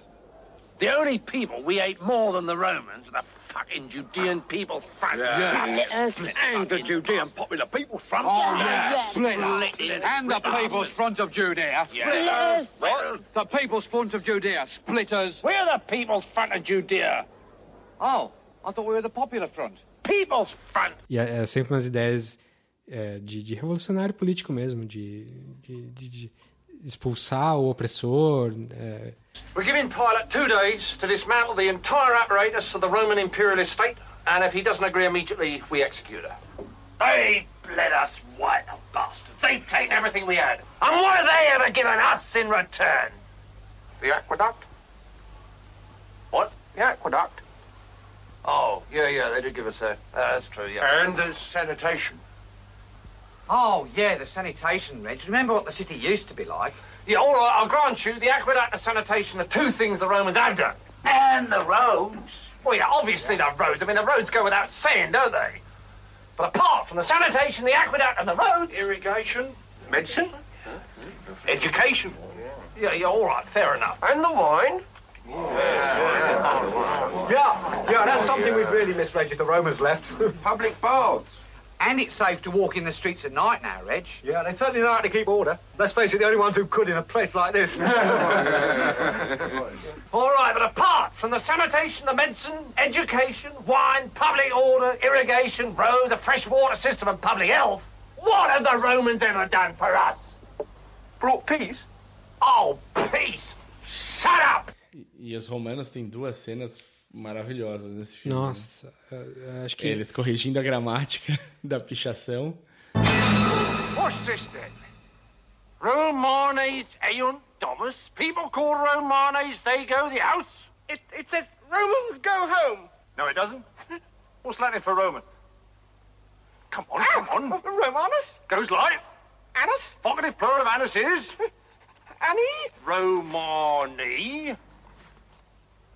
The only people we hate more than the Romans are the fucking Judean People's Front. Yeah. Split And the Judean Popular People's Front. Oh, yeah. Split. Split. And the People's Front of Judea. Yes. What? The People's Front of Judea. Splitters. We're the People's Front of Judea. Oh, I thought we were the Popular Front. People's Front. E é, é sempre umas ideias é, de, de revolucionário político mesmo, de, de, de- de expulsar o opressor. é, We're giving Pilate two days to dismantle the entire apparatus of the Roman imperialist state, and if he doesn't agree immediately, we execute her. They bled us white, bastards. They've taken everything we had. And what have they ever given us in return? The aqueduct? What? The aqueduct? Oh, yeah, yeah, they did give us that. Uh, that's true, yeah. And the sanitation. Oh, yeah, the sanitation, Reg. Remember what the city used to be like? Yeah, all right, I'll grant you, the aqueduct and sanitation are two things the Romans have done. And the roads. Well, yeah, obviously the roads. I mean, the roads go without saying, don't they? But apart from the sanitation, the aqueduct and the road... Irrigation. Medicine. Education. Yeah, yeah, all right, fair enough. And the wine. Yeah, yeah, that's something we've really misread if the Romans left. Public baths. And it's safe to walk in the streets at night now, Reg. Yeah, they certainly know how to keep order. Let's face it, the only ones who could in a place like this. All right, but apart from the sanitation, the medicine, education, wine, public order, irrigation, roads, the fresh water system, and public health, what have the Romans ever done for us? Brought peace? Oh, peace! Shut up! E os romanos têm duas cenas maravilhosas nesse filme. né? Nossa, é, é, acho que. Eles corrigindo a gramática da pichação. What's this then? Romanes eunt domus. People call Romanes they go the house. It, it says Romans go home. No, it doesn't. What's Latin for Roman? Come on, come on. Romanus? Goes like. Annus? Vocative plural of anus is. Annie? Romani.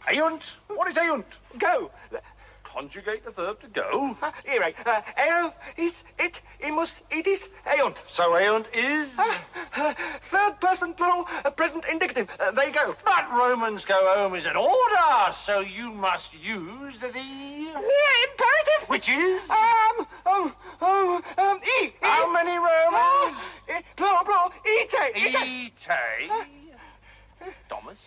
Eunt. What is eunt? Go. Conjugate the verb to go. Uh, here, uh, eo is it, imus, it is, eunt. So eunt is. Uh, uh, third person plural, uh, present indicative. They go. But Romans go home is an order, so you must use the. Yeah, imperative. Which is? Um, um, um, um, e. e. How many Romans? Uh, e, plural, plural, ite. Ite. Domus.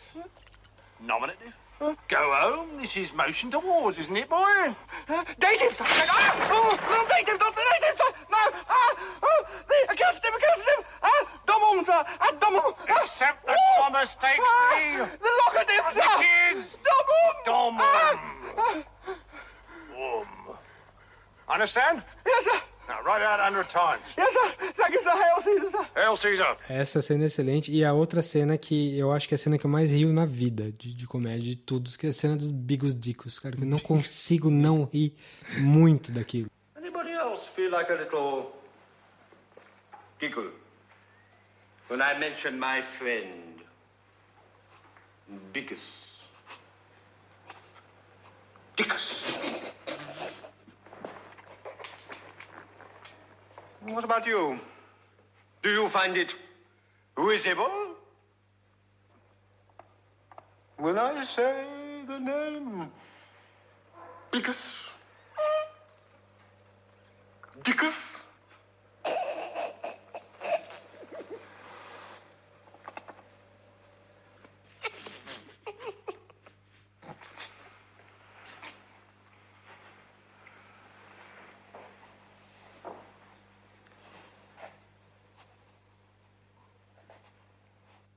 Nominative. Go home. This is motion towards, isn't it, boy? Dative. Ah, oh, no, dative, not the. No, ah, oh, the accusative, accusative. Ah, domum. Ah, domum. Ah, Except that oh, Thomas takes ah, the. The locative, sir. Which is. Domum. Domum. Ah, ah. Understand? yes, sir. Now, write it out a hundred times. Yes, sir. Thank you, sir. Hail Caesar, sir. Hail Caesar. Essa cena é excelente. E a outra cena que eu acho que é a cena que eu mais rio na vida de, de comédia de tudo, que é a cena dos Bigos Dicos, cara. Que eu não consigo não rir muito daquilo. Anybody else feel like a little giggle when I mention my friend? Dickus. What about you? Do you find it visible? When I say the name Bickus? Dickus?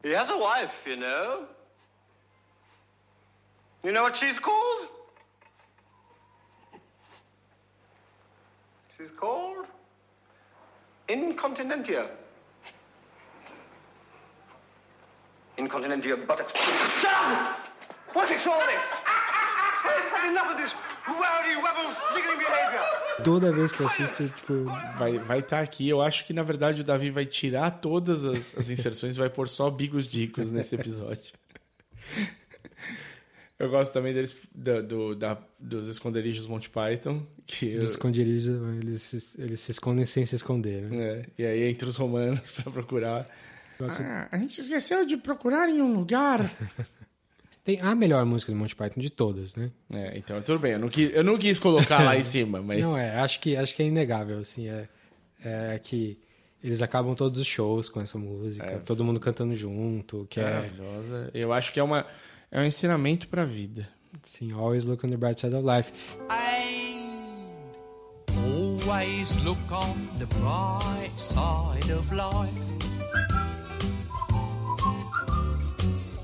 He has a wife, you know. You know what she's called? She's called Incontinentia. Incontinentia buttocks. Shut up! What's it all this? I've had enough of this rowdy, webble, sniggering behavior. Toda vez que eu assisto, tipo. Vai vai estar aqui. Eu acho que, na verdade, o Davi vai tirar todas as, as inserções e vai pôr só Bigos Dicos nesse episódio. Eu gosto também deles, do, do- da- dos esconderijos Monty Python. Que Dos esconderijos, eles, se- eles se escondem sem se esconder, né? É, e aí entra os romanos pra procurar. Ah, a gente esqueceu de procurar em um lugar. Tem a melhor música do Monty Python de todas, né? É, então tudo bem. Eu não quis, eu não quis colocar lá em cima, mas. Não, é, acho que, acho que é inegável, assim, é, é que eles acabam todos os shows com essa música, todo mundo cantando junto, que é... Maravilhosa. Eu acho que é, uma, é um ensinamento pra vida. Sim, always look on the bright side of life. Always look on the bright side of life.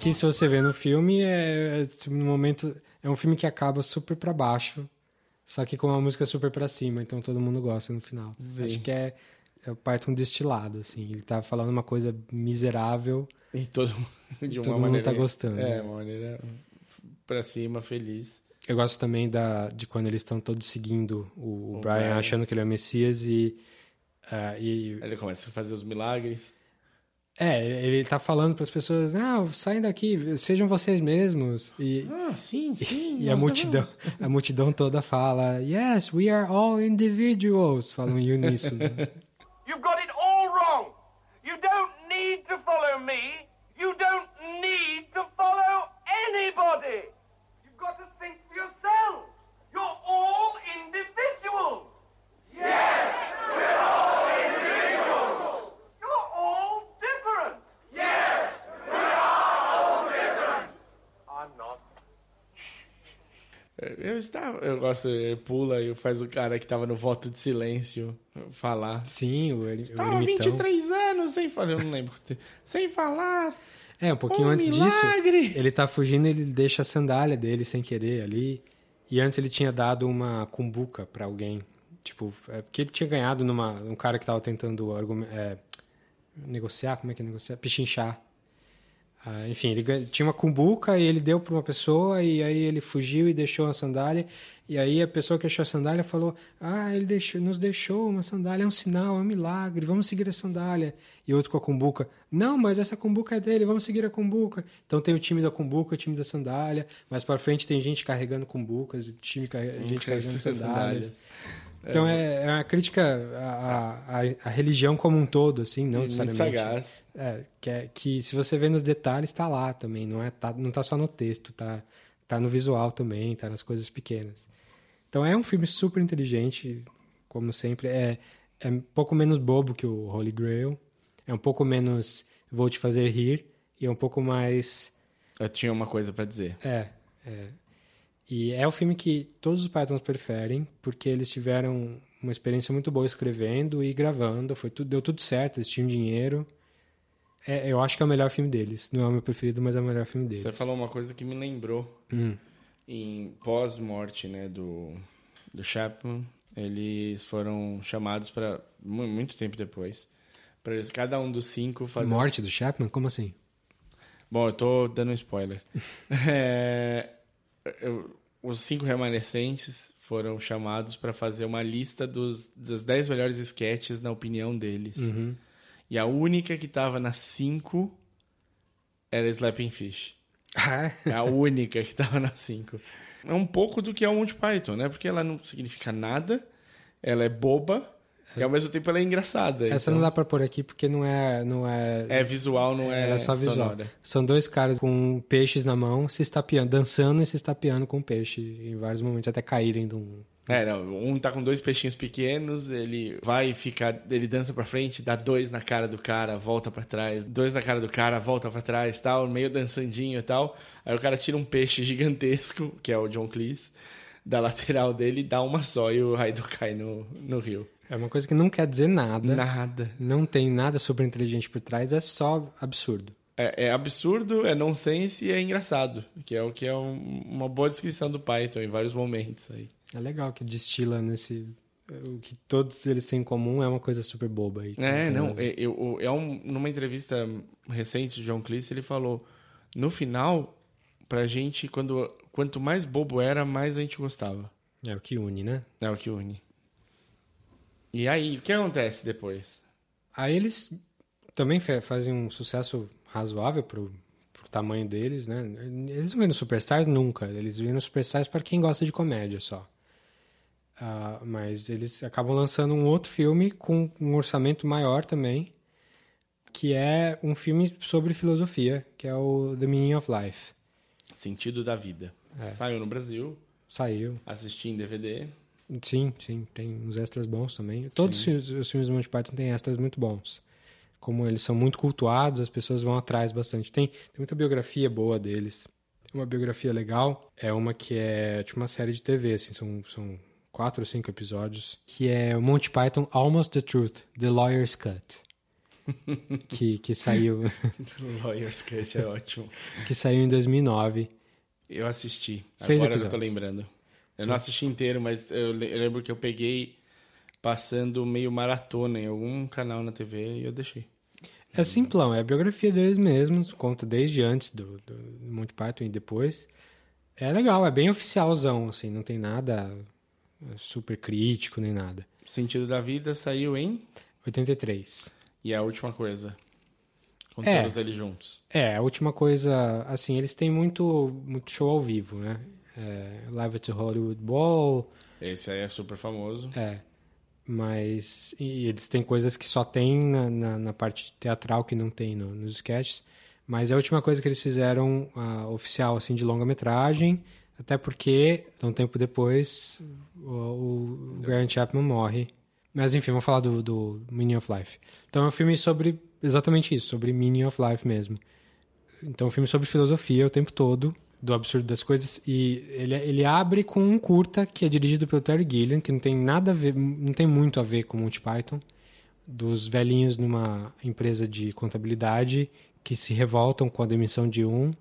Que se você vê no filme, é, é, no momento... É um filme que acaba super pra baixo, só que com uma música super pra cima, então todo mundo gosta no final. Sim. Acho que é, é o Python destilado, assim. Ele tá falando uma coisa miserável E todo de uma todo mundo maneira. tá gostando. É, uma maneira pra cima, feliz. Eu gosto também da, de quando eles estão todos seguindo o, O Brian, Brian. achando que ele é o Messias e, ah, e ele começa a fazer os milagres. É, ele tá falando para as pessoas, não, saem daqui, sejam vocês mesmos. E, Ah, sim, sim. e a nós multidão, a multidão toda fala, yes, we are all individuals, falam em uníssono. You've got it all wrong. You don't need to follow me. You don't need to follow anybody. You've got to think for yourselves. You're all individuals. Yes, we're all individuals. You're all different. Yes, we are all different. I'm not. Eu estava. Eu gosto, ele pula e faz o cara que tava no voto de silêncio falar. Sim, o, ele, Estava 23 anos sem falar. Eu não lembro. Sem falar. É, um pouquinho Um antes milagre! disso, ele tá fugindo ele deixa a sandália dele sem querer ali. E antes ele tinha dado uma cumbuca pra alguém. Tipo, é porque ele tinha ganhado numa um cara que tava tentando é, negociar, como é que é negociar? Pichinchar. Ah, enfim, ele tinha uma cumbuca e ele deu pra uma pessoa e aí ele fugiu e deixou a sandália. E aí a pessoa que achou a sandália falou: Ah, ele deixou, nos deixou uma sandália, é um sinal, é um milagre, vamos seguir a sandália. E outro com a cumbuca: Não, mas essa cumbuca é dele, vamos seguir a cumbuca. Então tem o time da cumbuca, o time da sandália. Mais pra frente tem gente carregando cumbucas, time carre- gente carregando carregando sandálias. sandálias. Então é, é uma crítica à, à, à religião como um todo, assim, não necessariamente. sagaz. É, que, é- que se você vê nos detalhes, tá lá também. Não, é, tá, não tá só no texto, tá, tá no visual também, tá nas coisas pequenas. Então é um filme super inteligente, como sempre. É, é um pouco menos bobo que o Holy Grail. É um pouco menos vou te fazer rir. E é um pouco mais. Eu tinha uma coisa pra dizer. É, é. E é o filme que todos os Pythons preferem, porque eles tiveram uma experiência muito boa escrevendo e gravando. Foi tudo, deu tudo certo, eles tinham dinheiro. É, eu acho que é o melhor filme deles. Não é o meu preferido, mas é o melhor filme deles. Você falou uma coisa que me lembrou. Hum. Em pós-morte, né, do, do Chapman, eles foram chamados para muito tempo depois, para cada um dos cinco fazer Morte do Chapman? Como assim? Bom, eu tô dando um spoiler. É, eu- os cinco remanescentes foram chamados para fazer uma lista dos, das 10 melhores sketches na opinião deles. Uhum. E a única que tava nas cinco era Slapping Fish. Ah, É a única que tava nas cinco. É um pouco do que é o Monty Python, né? Porque ela não significa nada, ela é boba e ao mesmo tempo ela é engraçada. Essa então- não dá pra pôr aqui porque não é. Não é, É visual, não é é só visual. sonora. São dois caras com peixes na mão, se estapeando, dançando e se estapeando com peixe em vários momentos, até caírem de um. É, não, um tá com dois peixinhos pequenos, ele vai ficar, ele dança pra frente, dá dois na cara do cara, volta pra trás, dois na cara do cara, volta pra trás, tal, meio dançandinho e tal. Aí o cara tira um peixe gigantesco, que é o John Cleese, da lateral dele, dá uma só e o Raido cai no, no rio. É uma coisa que não quer dizer nada. Nada. Não tem nada super inteligente por trás, é só absurdo. É, é absurdo, é nonsense e é engraçado, que é o que é um- uma boa descrição do Python em vários momentos aí. É legal que destila nesse. O que todos eles têm em comum é uma coisa super boba aí. É, não, é, eu, é um, numa entrevista recente de John Cleese, ele falou, no final, pra gente, quando, quanto mais bobo era, mais a gente gostava. É o que une, né? É o que une. E aí, o que acontece depois? Aí eles também fa- fazem um sucesso razoável pro, pro tamanho deles, né? Eles não viram Superstars nunca. Eles viram Superstars para quem gosta de comédia só. Ah, mas eles acabam lançando um outro filme com um orçamento maior também, que é um filme sobre filosofia, que é o The Meaning of Life. Sentido da vida. É. Saiu no Brasil, Saiu. assisti em DVD. Sim, sim, tem uns extras bons também. Todos os filmes, os filmes do Monty Python têm extras muito bons. Como eles são muito cultuados, as pessoas vão atrás bastante. Tem, tem muita biografia boa deles. Uma biografia legal é uma que é tipo uma série de TV, assim, são, são quatro ou cinco episódios, que é o Monty Python Almost the Truth, The Lawyer's Cut. que, que saiu Lawyer's Cut é ótimo. que saiu em 2009. Eu assisti. Seis Agora eu tô episódios. lembrando. Eu Sim. não assisti inteiro, mas eu le- eu lembro que eu peguei passando meio maratona em algum canal na TV e eu deixei. É simplão, é a biografia deles mesmos, conta desde antes do, do Monty Python e depois. É legal, é bem oficialzão, assim, não tem nada é, super crítico nem nada. Sentido da Vida saiu em 83. E é a última coisa. Com É. todos eles juntos. É, a última coisa, assim, eles têm muito, muito show ao vivo, né? É, Live at the Hollywood Bowl, Esse aí é super famoso. é. Mas e eles têm coisas que só tem na, na, na parte teatral que não tem no- nos sketches. Mas é a última coisa que eles fizeram oficial assim de longa-metragem, até porque, um tempo depois, o, o Grant Chapman morre. Mas enfim, vamos falar do, do Meaning of Life. Então é um filme sobre exatamente isso, sobre Meaning of Life mesmo. Então é um filme sobre filosofia o tempo todo, do absurdo das coisas. E ele, ele abre com um curta que é dirigido pelo Terry Gilliam, que não tem nada a ver, não tem muito a ver com Monty Python. Dos velhinhos numa empresa de contabilidade que se revoltam com a demissão de um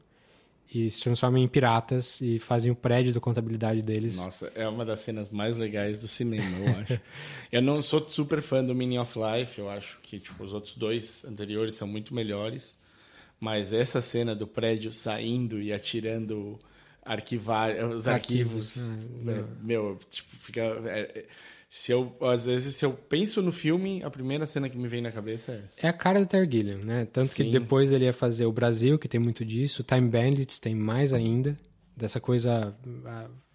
e se transformam em piratas e fazem o prédio da contabilidade deles. Nossa, é uma das cenas mais legais do cinema, eu acho. eu não sou super fã do Meaning of Life, eu acho que tipo, os outros dois anteriores são muito melhores. Mas essa cena do prédio saindo e atirando arquivar os Arquivos, arquivos, é, é, não. meu, tipo, fica é, é, se eu às vezes se eu penso no filme, a primeira cena que me vem na cabeça é essa. É a cara do Terry né? Tanto que Sim. depois ele ia fazer o Brasil, que tem muito disso. Time Bandits tem mais ainda. Dessa coisa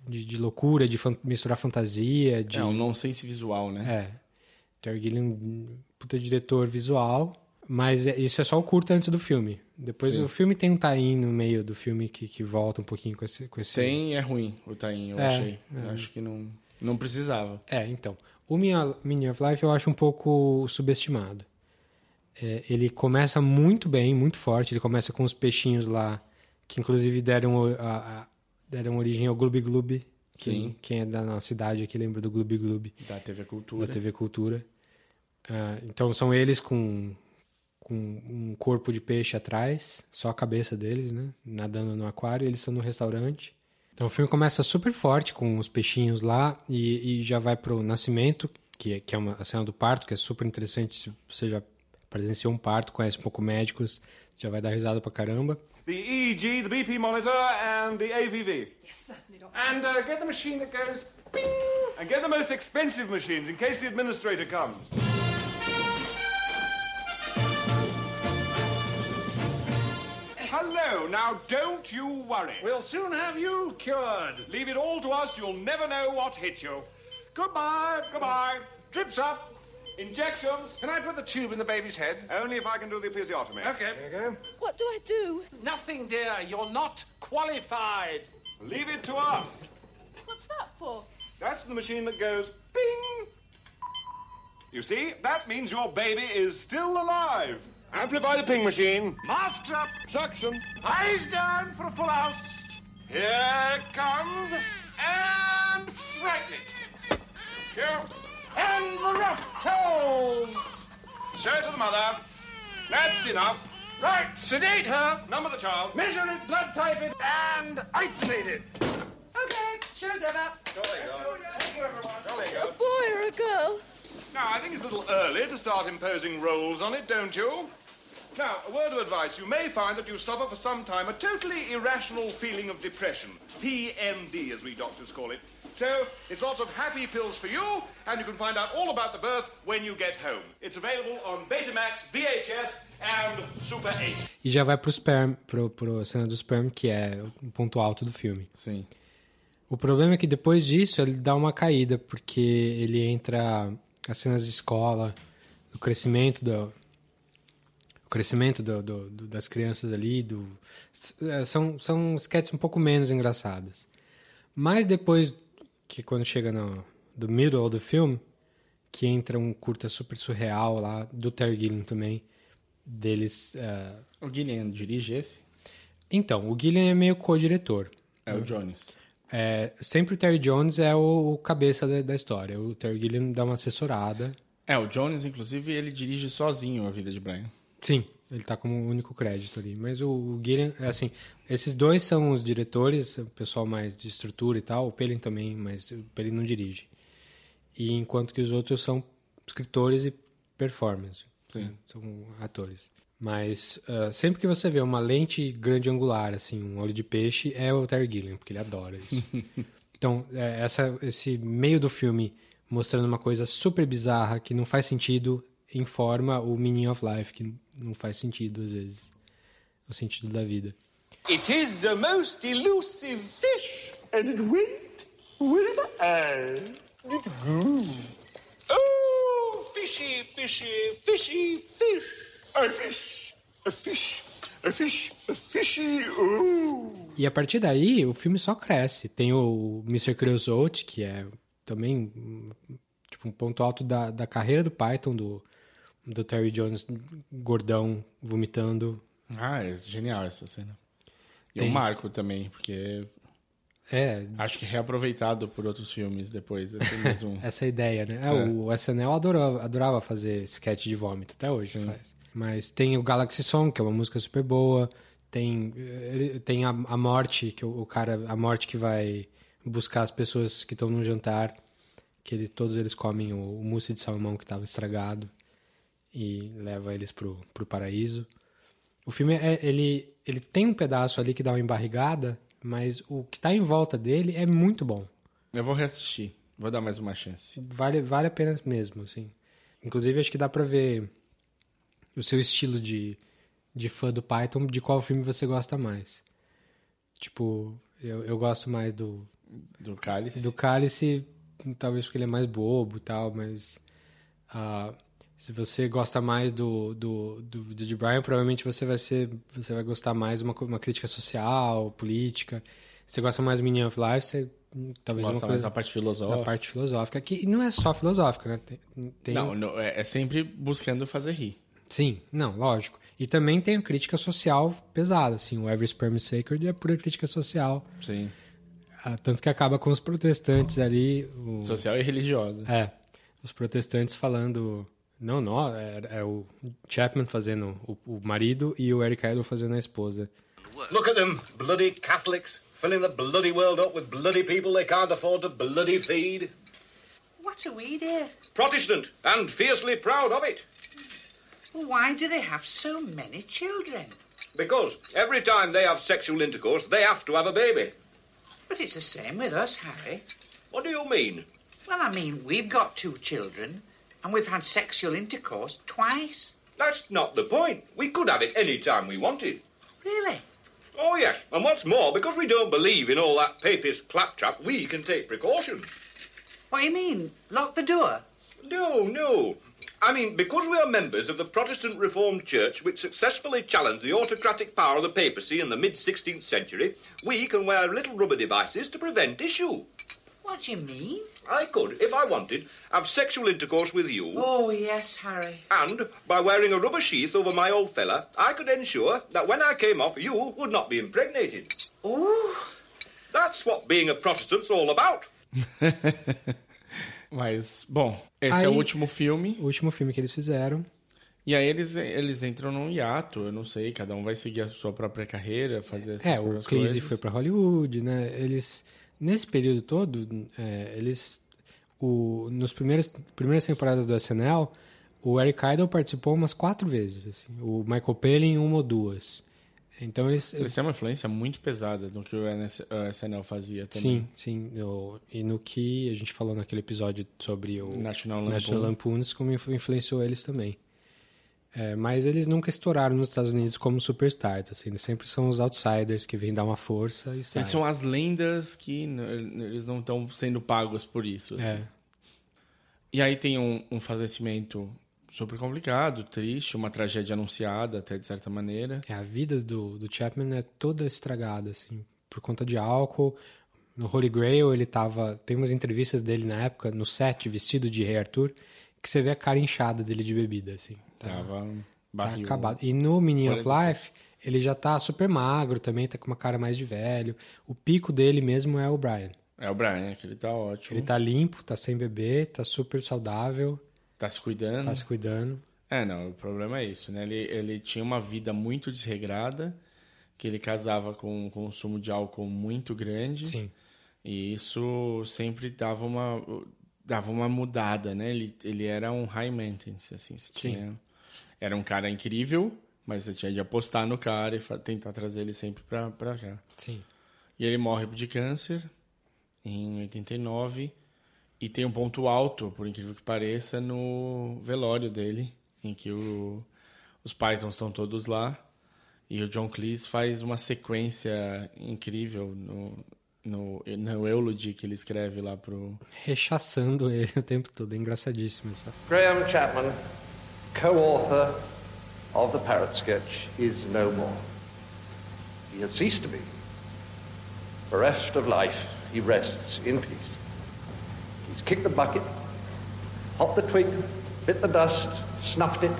de, de loucura, de fan- misturar fantasia, de... É um nonsense visual, né? É. Terry Gilliam, puta diretor visual, mas é- isso é só o curta antes do filme. Depois Sim. o filme tem um tie no meio do filme que, que volta um pouquinho com esse... Com esse... Tem é ruim o Taim, eu É, achei. é. Eu acho que não, não precisava. É, então. O Meaning of Life eu acho um pouco subestimado. É, ele começa muito bem, muito forte. Ele começa com os peixinhos lá, que inclusive deram, a- a- deram origem ao Gloob Gloob. Quem, Sim. quem é da nossa cidade aqui lembra do Gloob Gloob. Da TV Cultura. Da TV Cultura. Ah, então são eles com, com um corpo de peixe atrás, só a cabeça deles, né? Nadando no aquário, e eles estão no restaurante. Então o filme começa super forte com os peixinhos lá e, e já vai pro nascimento, que é, que é uma a cena do parto, que é super interessante. Se você já presenciou um parto, conhece um pouco médicos, já vai dar risada pra caramba. The EEG, the BP monitor, and the AVV. Yes, Doctor. And uh, get the machine that goes ping! And get the most expensive machines in case the administrator comes. Hello, now don't you worry. We'll soon have you cured. Leave it all to us, you'll never know what hit you. Goodbye. Goodbye. Drips up. Injections. Can I put the tube in the baby's head? Only if I can do the episiotomy. Okay. There you go. What do I do? Nothing, dear. You're not qualified. Leave it to us. What's that for? That's the machine that goes ping. You see, that means your baby is still alive. Amplify the ping machine. Mask up. Suction. Eyes down for a full house. Here it comes. And frighten it. Here. And the rough toes. Show it to the mother. That's enough. Right, sedate her. Number the child. Measure it, blood type it, and isolate it. Okay, show's over. A boy or a girl? Now, I think it's a little early to start imposing roles on it, don't you? Now, a word of advice. You may find that you suffer for some time a totally irrational feeling of depression. PMD, as we doctors call it. So, it's lots of happy pills for you, and you can find out all about the birth when you get home. It's available on Betamax, VHS, and Super 8. E já vai pro sperm, pro, pro cena do sperm, que é o ponto alto do filme. Sim. O problema é que depois disso ele dá uma caída, porque ele entra as cenas de escola, o crescimento do, o crescimento do, do- do- das crianças ali, do, é, são, são sketches um pouco menos engraçadas. Mas depois, que quando chega no do middle do filme, que entra um curta super surreal lá, do Terry Gilliam também, deles... é, O Guilherme dirige esse? Então, o Gilliam é meio co-diretor. É o Jones. É, sempre o Terry Jones é o, o cabeça da, da história. O Terry Gilliam dá uma assessorada. É, o Jones, inclusive, ele dirige sozinho a vida de Brian. Sim, ele tá como único crédito ali. Mas o, o Gilliam, é assim, esses dois são os diretores, o pessoal mais de estrutura e tal. O Pelin também, mas o Pelin não dirige. E enquanto que os outros são escritores e performers. Sim. né? São atores. Mas ah, sempre que você vê uma lente grande angular, assim, um olho de peixe, é o Terry Gilliam, porque ele adora isso. Então, é, essa, esse meio do filme mostrando uma coisa super bizarra que não faz sentido, informa o meaning of life, que não faz sentido às vezes. O sentido da vida. It is the most elusive fish, and it went with I. It grew. Oh, fishy, fishy, fishy, fish. A fish, a fish, a fish, a fishy, oh. E a partir daí, o filme só cresce. Tem o Mr. Creosote, que é também hum, tipo, um ponto alto da, da carreira do Python, do, do Terry Jones gordão, vomitando. Ah, é genial essa cena. E Tem- o Marco também, porque É, acho que reaproveitado por outros filmes depois desse mesmo. essa ideia, né? É, É. O SNL adorava, adorava fazer sketch de vômito, até hoje faz. Mas tem o Galaxy Song, que é uma música super boa. Tem, tem a, a morte, que o, o cara, a morte que vai buscar as pessoas que estão num jantar, que ele, todos eles comem o, o mousse de salmão que estava estragado e leva eles pro, pro paraíso. O filme é, ele, ele tem um pedaço ali que dá uma embarrigada, mas o que tá em volta dele é muito bom. Eu vou reassistir. Vou dar mais uma chance. Vale, vale a pena mesmo, assim. Inclusive, acho que dá pra ver o seu estilo de, de fã do Python, de qual filme você gosta mais. Tipo, eu, eu gosto mais do, Do cálice. Do cálice, talvez porque ele é mais bobo e tal, mas. ah, se você gosta mais do, do, do, do de Brian, provavelmente você vai ser. Você vai gostar mais de uma, uma crítica social, política. Se você gosta mais do Meaning of Life, você talvez Gosta uma mais coisa da parte filosófica. Da parte filosófica. Que não é só filosófica, né? Tem, tem- Não, não, é, é sempre buscando fazer rir. Sim, não, lógico. E também tem a crítica social pesada, assim, o Every Sperm is Sacred é pura crítica social. Sim. Ah, tanto que acaba com os protestantes ali. o- Social e religiosa. É, os protestantes falando... Não, não, é, é o Chapman fazendo o, o marido e o Eric Idle fazendo a esposa. Look at them, bloody Catholics, filling the bloody world up with bloody people they can't afford to bloody feed. What are we, dear? Protestant, and fiercely proud of it. Why do they have so many children? Because every time they have sexual intercourse, they have to have a baby. But it's the same with us, Harry. What do you mean? Well, I mean, we've got two children, and we've had sexual intercourse twice. That's not the point. We could have it any time we wanted. Really? Oh, yes. And what's more, because we don't believe in all that papist claptrap, we can take precautions. What do you mean? Lock the door? No, no. I mean, because we are members of the Protestant Reformed Church, which successfully challenged the autocratic power of the papacy in the mid 16th century, we can wear little rubber devices to prevent issue. What do you mean? I could, if I wanted, have sexual intercourse with you. Oh, yes, Harry. And by wearing a rubber sheath over my old fella, I could ensure that when I came off, you would not be impregnated. Oh. That's what being a Protestant's all about. Mas, bom, esse é o Aí- último filme. O último filme que eles fizeram. E aí eles, eles entram num hiato, eu não sei, cada um vai seguir a sua própria carreira, fazer essas É, o próprias Cleese coisas. foi pra Hollywood, né? Eles nesse período todo, é, eles o nos primeiras primeiras temporadas do SNL, o Eric Idle participou umas quatro vezes, assim. O Michael Palin uma ou duas. Então eles, Eles têm uma influência muito pesada no que o SNL fazia também. Sim, sim. O- e no que a gente falou naquele episódio sobre o National Lampoon. National Lampoons, como influ- influenciou eles também. É, mas eles nunca estouraram nos Estados Unidos como superstars, assim. Eles sempre são os outsiders que vêm dar uma força e saem. Eles são as lendas que eles não estão sendo pagos por isso. assim. É. E aí tem um, um falecimento super complicado, triste, uma tragédia anunciada até de certa maneira. É, a vida do, do Chapman é toda estragada, assim, por conta de álcool. No Holy Grail, ele tava. Tem umas entrevistas dele na época, no set, vestido de Rei Arthur, que você vê a cara inchada dele de bebida, assim. Tava tá barril. acabado. E no Meaning of Life, ele já tá super magro também, tá com uma cara mais de velho. O pico dele mesmo é o Brian. É o Brian, que ele tá ótimo. Ele tá limpo, tá sem beber, tá super saudável. Tá se cuidando. Tá se cuidando. É, não, o problema é isso, né? Ele, ele tinha uma vida muito desregrada, que ele casava com um consumo de álcool muito grande. Sim. E isso sempre dava uma, dava uma mudada, né? Ele, ele era um high maintenance, assim. Você Sim. tinha, era um cara incrível, mas você tinha de apostar no cara e tentar trazer ele sempre pra, pra cá. Sim. E ele morre de câncer em 89 e tem um ponto alto, por incrível que pareça, no velório dele, em que o- os Pythons estão todos lá e o John Cleese faz uma sequência incrível no, no, no eulogy que ele escreve lá pro... Rechaçando ele o tempo todo. É engraçadíssimo isso. Graham Chapman, co-author of the Parrot sketch, is no more. He has ceased to be. Bereft of life, he rests in peace. He's kicked the bucket, hopped the twig, bit the dust, snuffed it,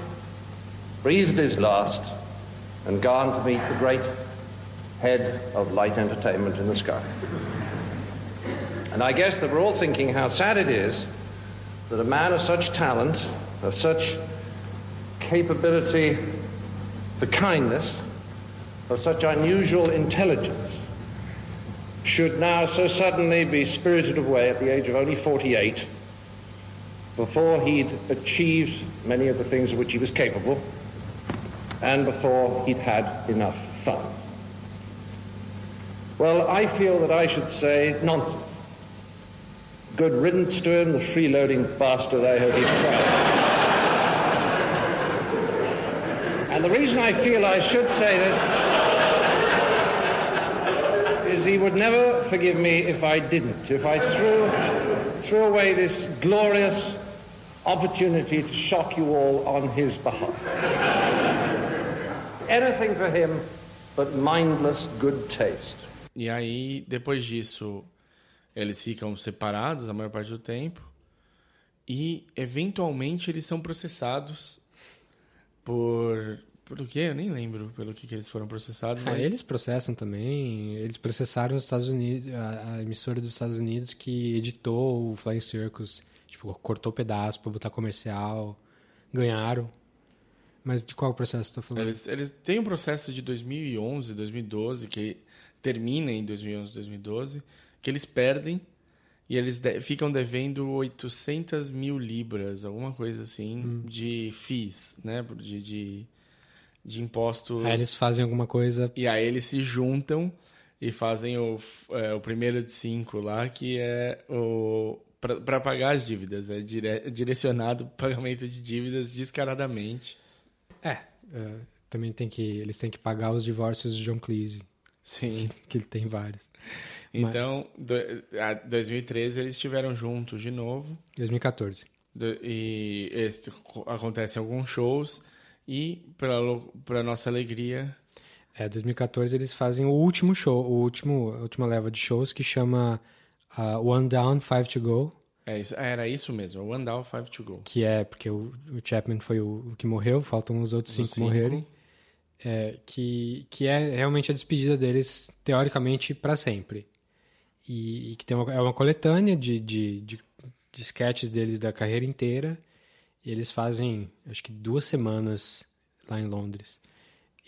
breathed his last, and gone to meet the great head of light entertainment in the sky. And I guess that we're all thinking how sad it is that a man of such talent, of such capability for kindness, of such unusual intelligence, should now so suddenly be spirited away at the age of only 48 before he'd achieved many of the things of which he was capable and before he'd had enough fun. Well, I feel that I should say nonsense. Good riddance to him, the freeloading bastard I hope fried. The reason I feel I should say this is is he would never forgive me if I didn't, if I threw, threw away this glorious opportunity to shock you all on his behalf. Anything for him but mindless good taste. E aí, depois disso, eles ficam separados a maior parte do tempo. E, eventualmente, eles são processados por... Por quê? Eu nem lembro pelo que, que eles foram processados. Ah, mas- eles processam também. Eles processaram os Estados Unidos, a, a emissora dos Estados Unidos que editou o Flying Circus. Tipo, cortou pedaço pra botar comercial. Ganharam. Mas de qual processo você tá falando? Eles, eles têm um processo de 2011, 2012, que termina em 2011, 2012, que eles perdem e eles de- ficam devendo 800 mil libras, alguma coisa assim, Hum. de FIIs, né? De, de, de impostos. Aí eles fazem alguma coisa. E aí eles se juntam e fazem o, é, o primeiro de cinco lá, que é o para pagar as dívidas. É dire, direcionado pagamento de dívidas descaradamente. É, é, também tem que. Eles têm que pagar os divórcios de John Cleese. Sim. Que, ele tem vários. Então, do, a 2013 eles estiveram juntos de novo. 2014. Do- e esse- acontecem alguns shows. E, para nossa alegria, É, 2014 eles fazem o último show, o último, a última leva de shows que chama ah, One Down, Five to Go. é isso, era isso mesmo: One Down, Five to Go. que é porque o, o Chapman foi o, o que morreu, faltam os outros Os cinco, cinco. morrerem. É, que, que é realmente a despedida deles, teoricamente, para sempre. E, e que tem uma, é uma coletânea de, de, de, de sketches deles da carreira inteira. E eles fazem, acho que duas semanas lá em Londres.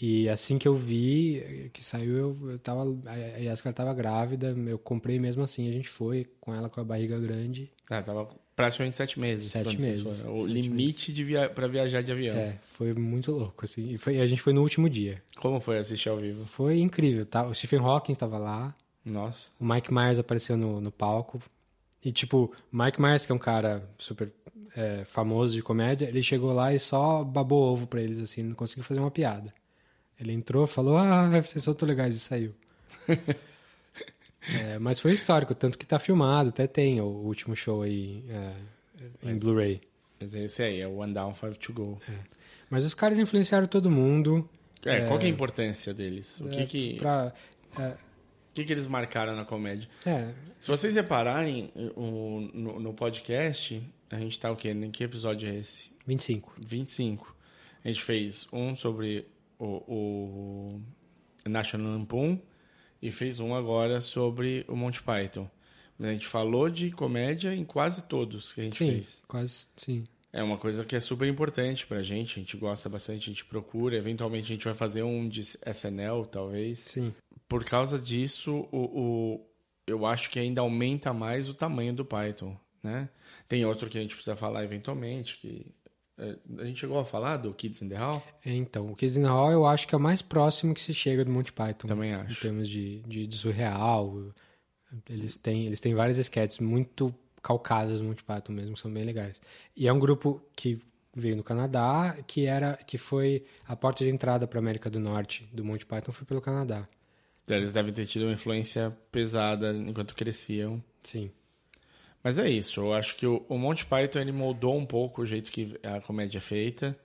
E assim que eu vi, que saiu, eu, eu tava. A Yascar tava grávida, eu comprei mesmo assim, a gente foi com ela com a barriga grande. Ah, tava praticamente sete meses. Sete meses. O sete limite de via para viajar de avião. É, foi muito louco, assim. E foi, a gente foi no último dia. Como foi assistir ao vivo? Foi incrível, tá? O Stephen Hawking tava lá. Nossa. O Mike Myers apareceu no, no palco. E, tipo, o Mike Myers, que é um cara super é, famoso de comédia, ele chegou lá e só babou ovo pra eles, assim, não conseguiu fazer uma piada. Ele entrou, falou, ah, vocês são tão legais, e saiu. É, mas foi histórico, tanto que tá filmado, até tem o último show aí é, em Blu-ray. Mas esse aí, é o One Down, Five to Go. Mas os caras influenciaram todo mundo. É, qual que é a importância deles? O que é, que, pra- é, o que que eles marcaram na comédia? É. Se vocês repararem o, no, no podcast, a gente tá o quê? Em que episódio é esse? 25. 25. A gente fez um sobre o, o National Lampoon e fez um agora sobre o Monty Python. Mas a gente falou de comédia em quase todos que a gente Sim, fez. quase, sim. É uma coisa que é super importante pra gente, a gente gosta bastante, a gente procura, eventualmente a gente vai fazer um de SNL, talvez. Sim. Por causa disso, o, o- eu acho que ainda aumenta mais o tamanho do Python, né? Tem outro que a gente precisa falar eventualmente, que é, a gente chegou a falar do Kids in the Hall? É, Então, o Kids in the Hall eu acho que é o mais próximo que se chega do Monty Python. Também Em acho. termos de, de, de surreal. Eles têm, eles têm várias sketches muito calcadas no Monty Python mesmo, que são bem legais. E é um grupo que veio no Canadá, que era que foi a porta de entrada para a América do Norte do Monty Python foi pelo Canadá. Eles devem ter tido uma influência pesada enquanto cresciam. Sim. Mas é isso, eu acho que o, o Monty Python ele moldou um pouco o jeito que a comédia é feita.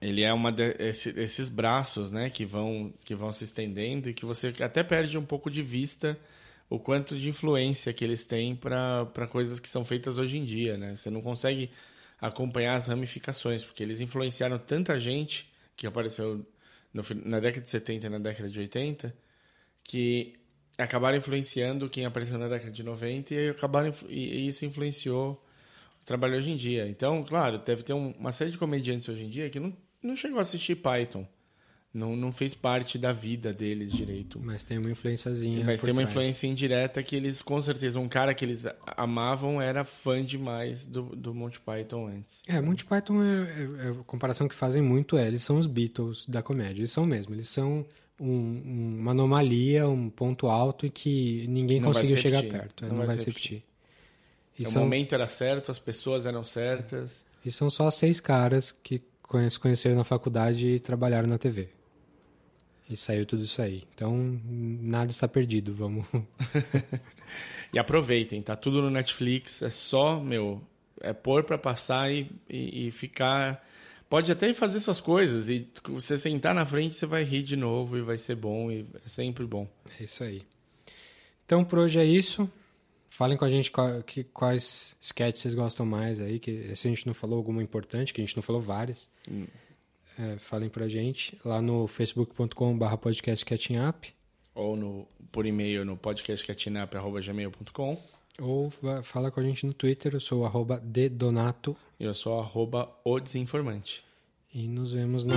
Ele é uma de, esse- esses braços, né, que vão que vão se estendendo e que você até perde um pouco de vista o quanto de influência que eles têm para coisas que são feitas hoje em dia, né? Você não consegue acompanhar as ramificações, porque eles influenciaram tanta gente que apareceu no na década de 70 e na década de 80 que acabaram influenciando quem apareceu na década de 90 e, acabaram, e isso influenciou o trabalho hoje em dia. Então, claro, deve ter um- uma série de comediantes hoje em dia que não, não chegou a assistir Python. Não, não fez parte da vida deles direito. Mas tem uma influenciazinha. Mas tem uma trás. influência indireta que eles, com certeza, um cara que eles amavam era fã demais do, do Monty Python antes. É, Monty Python é, é- é a comparação que fazem muito é, eles são os Beatles da comédia, eles são mesmo, eles são um- uma anomalia, um ponto alto e que ninguém Não conseguiu se chegar repetir. perto, é, Não não, vai vai se repetir. E o são, momento era certo, as pessoas eram certas. e são só seis caras que se conheceram na faculdade e trabalharam na TV. E saiu tudo isso aí. Então, nada está perdido. Vamos. E aproveitem, tá tudo no Netflix, é só, meu, é pôr pra passar e, e, e ficar. Pode até fazer suas coisas e você sentar na frente, você vai rir de novo e vai ser bom e é sempre bom. É isso aí. Então, por hoje é isso. Falem com a gente qual- que- quais sketches vocês gostam mais aí. Que, se a gente não falou alguma importante, que a gente não falou várias. Hum. É, falem pra gente lá no facebook.com.br podcast catching up. Ou no, por e-mail no podcastcatinap.gmail.com. Ou fala com a gente no Twitter. Eu sou o arroba dedonato. E eu sou arroba o desinformante. E nos vemos na.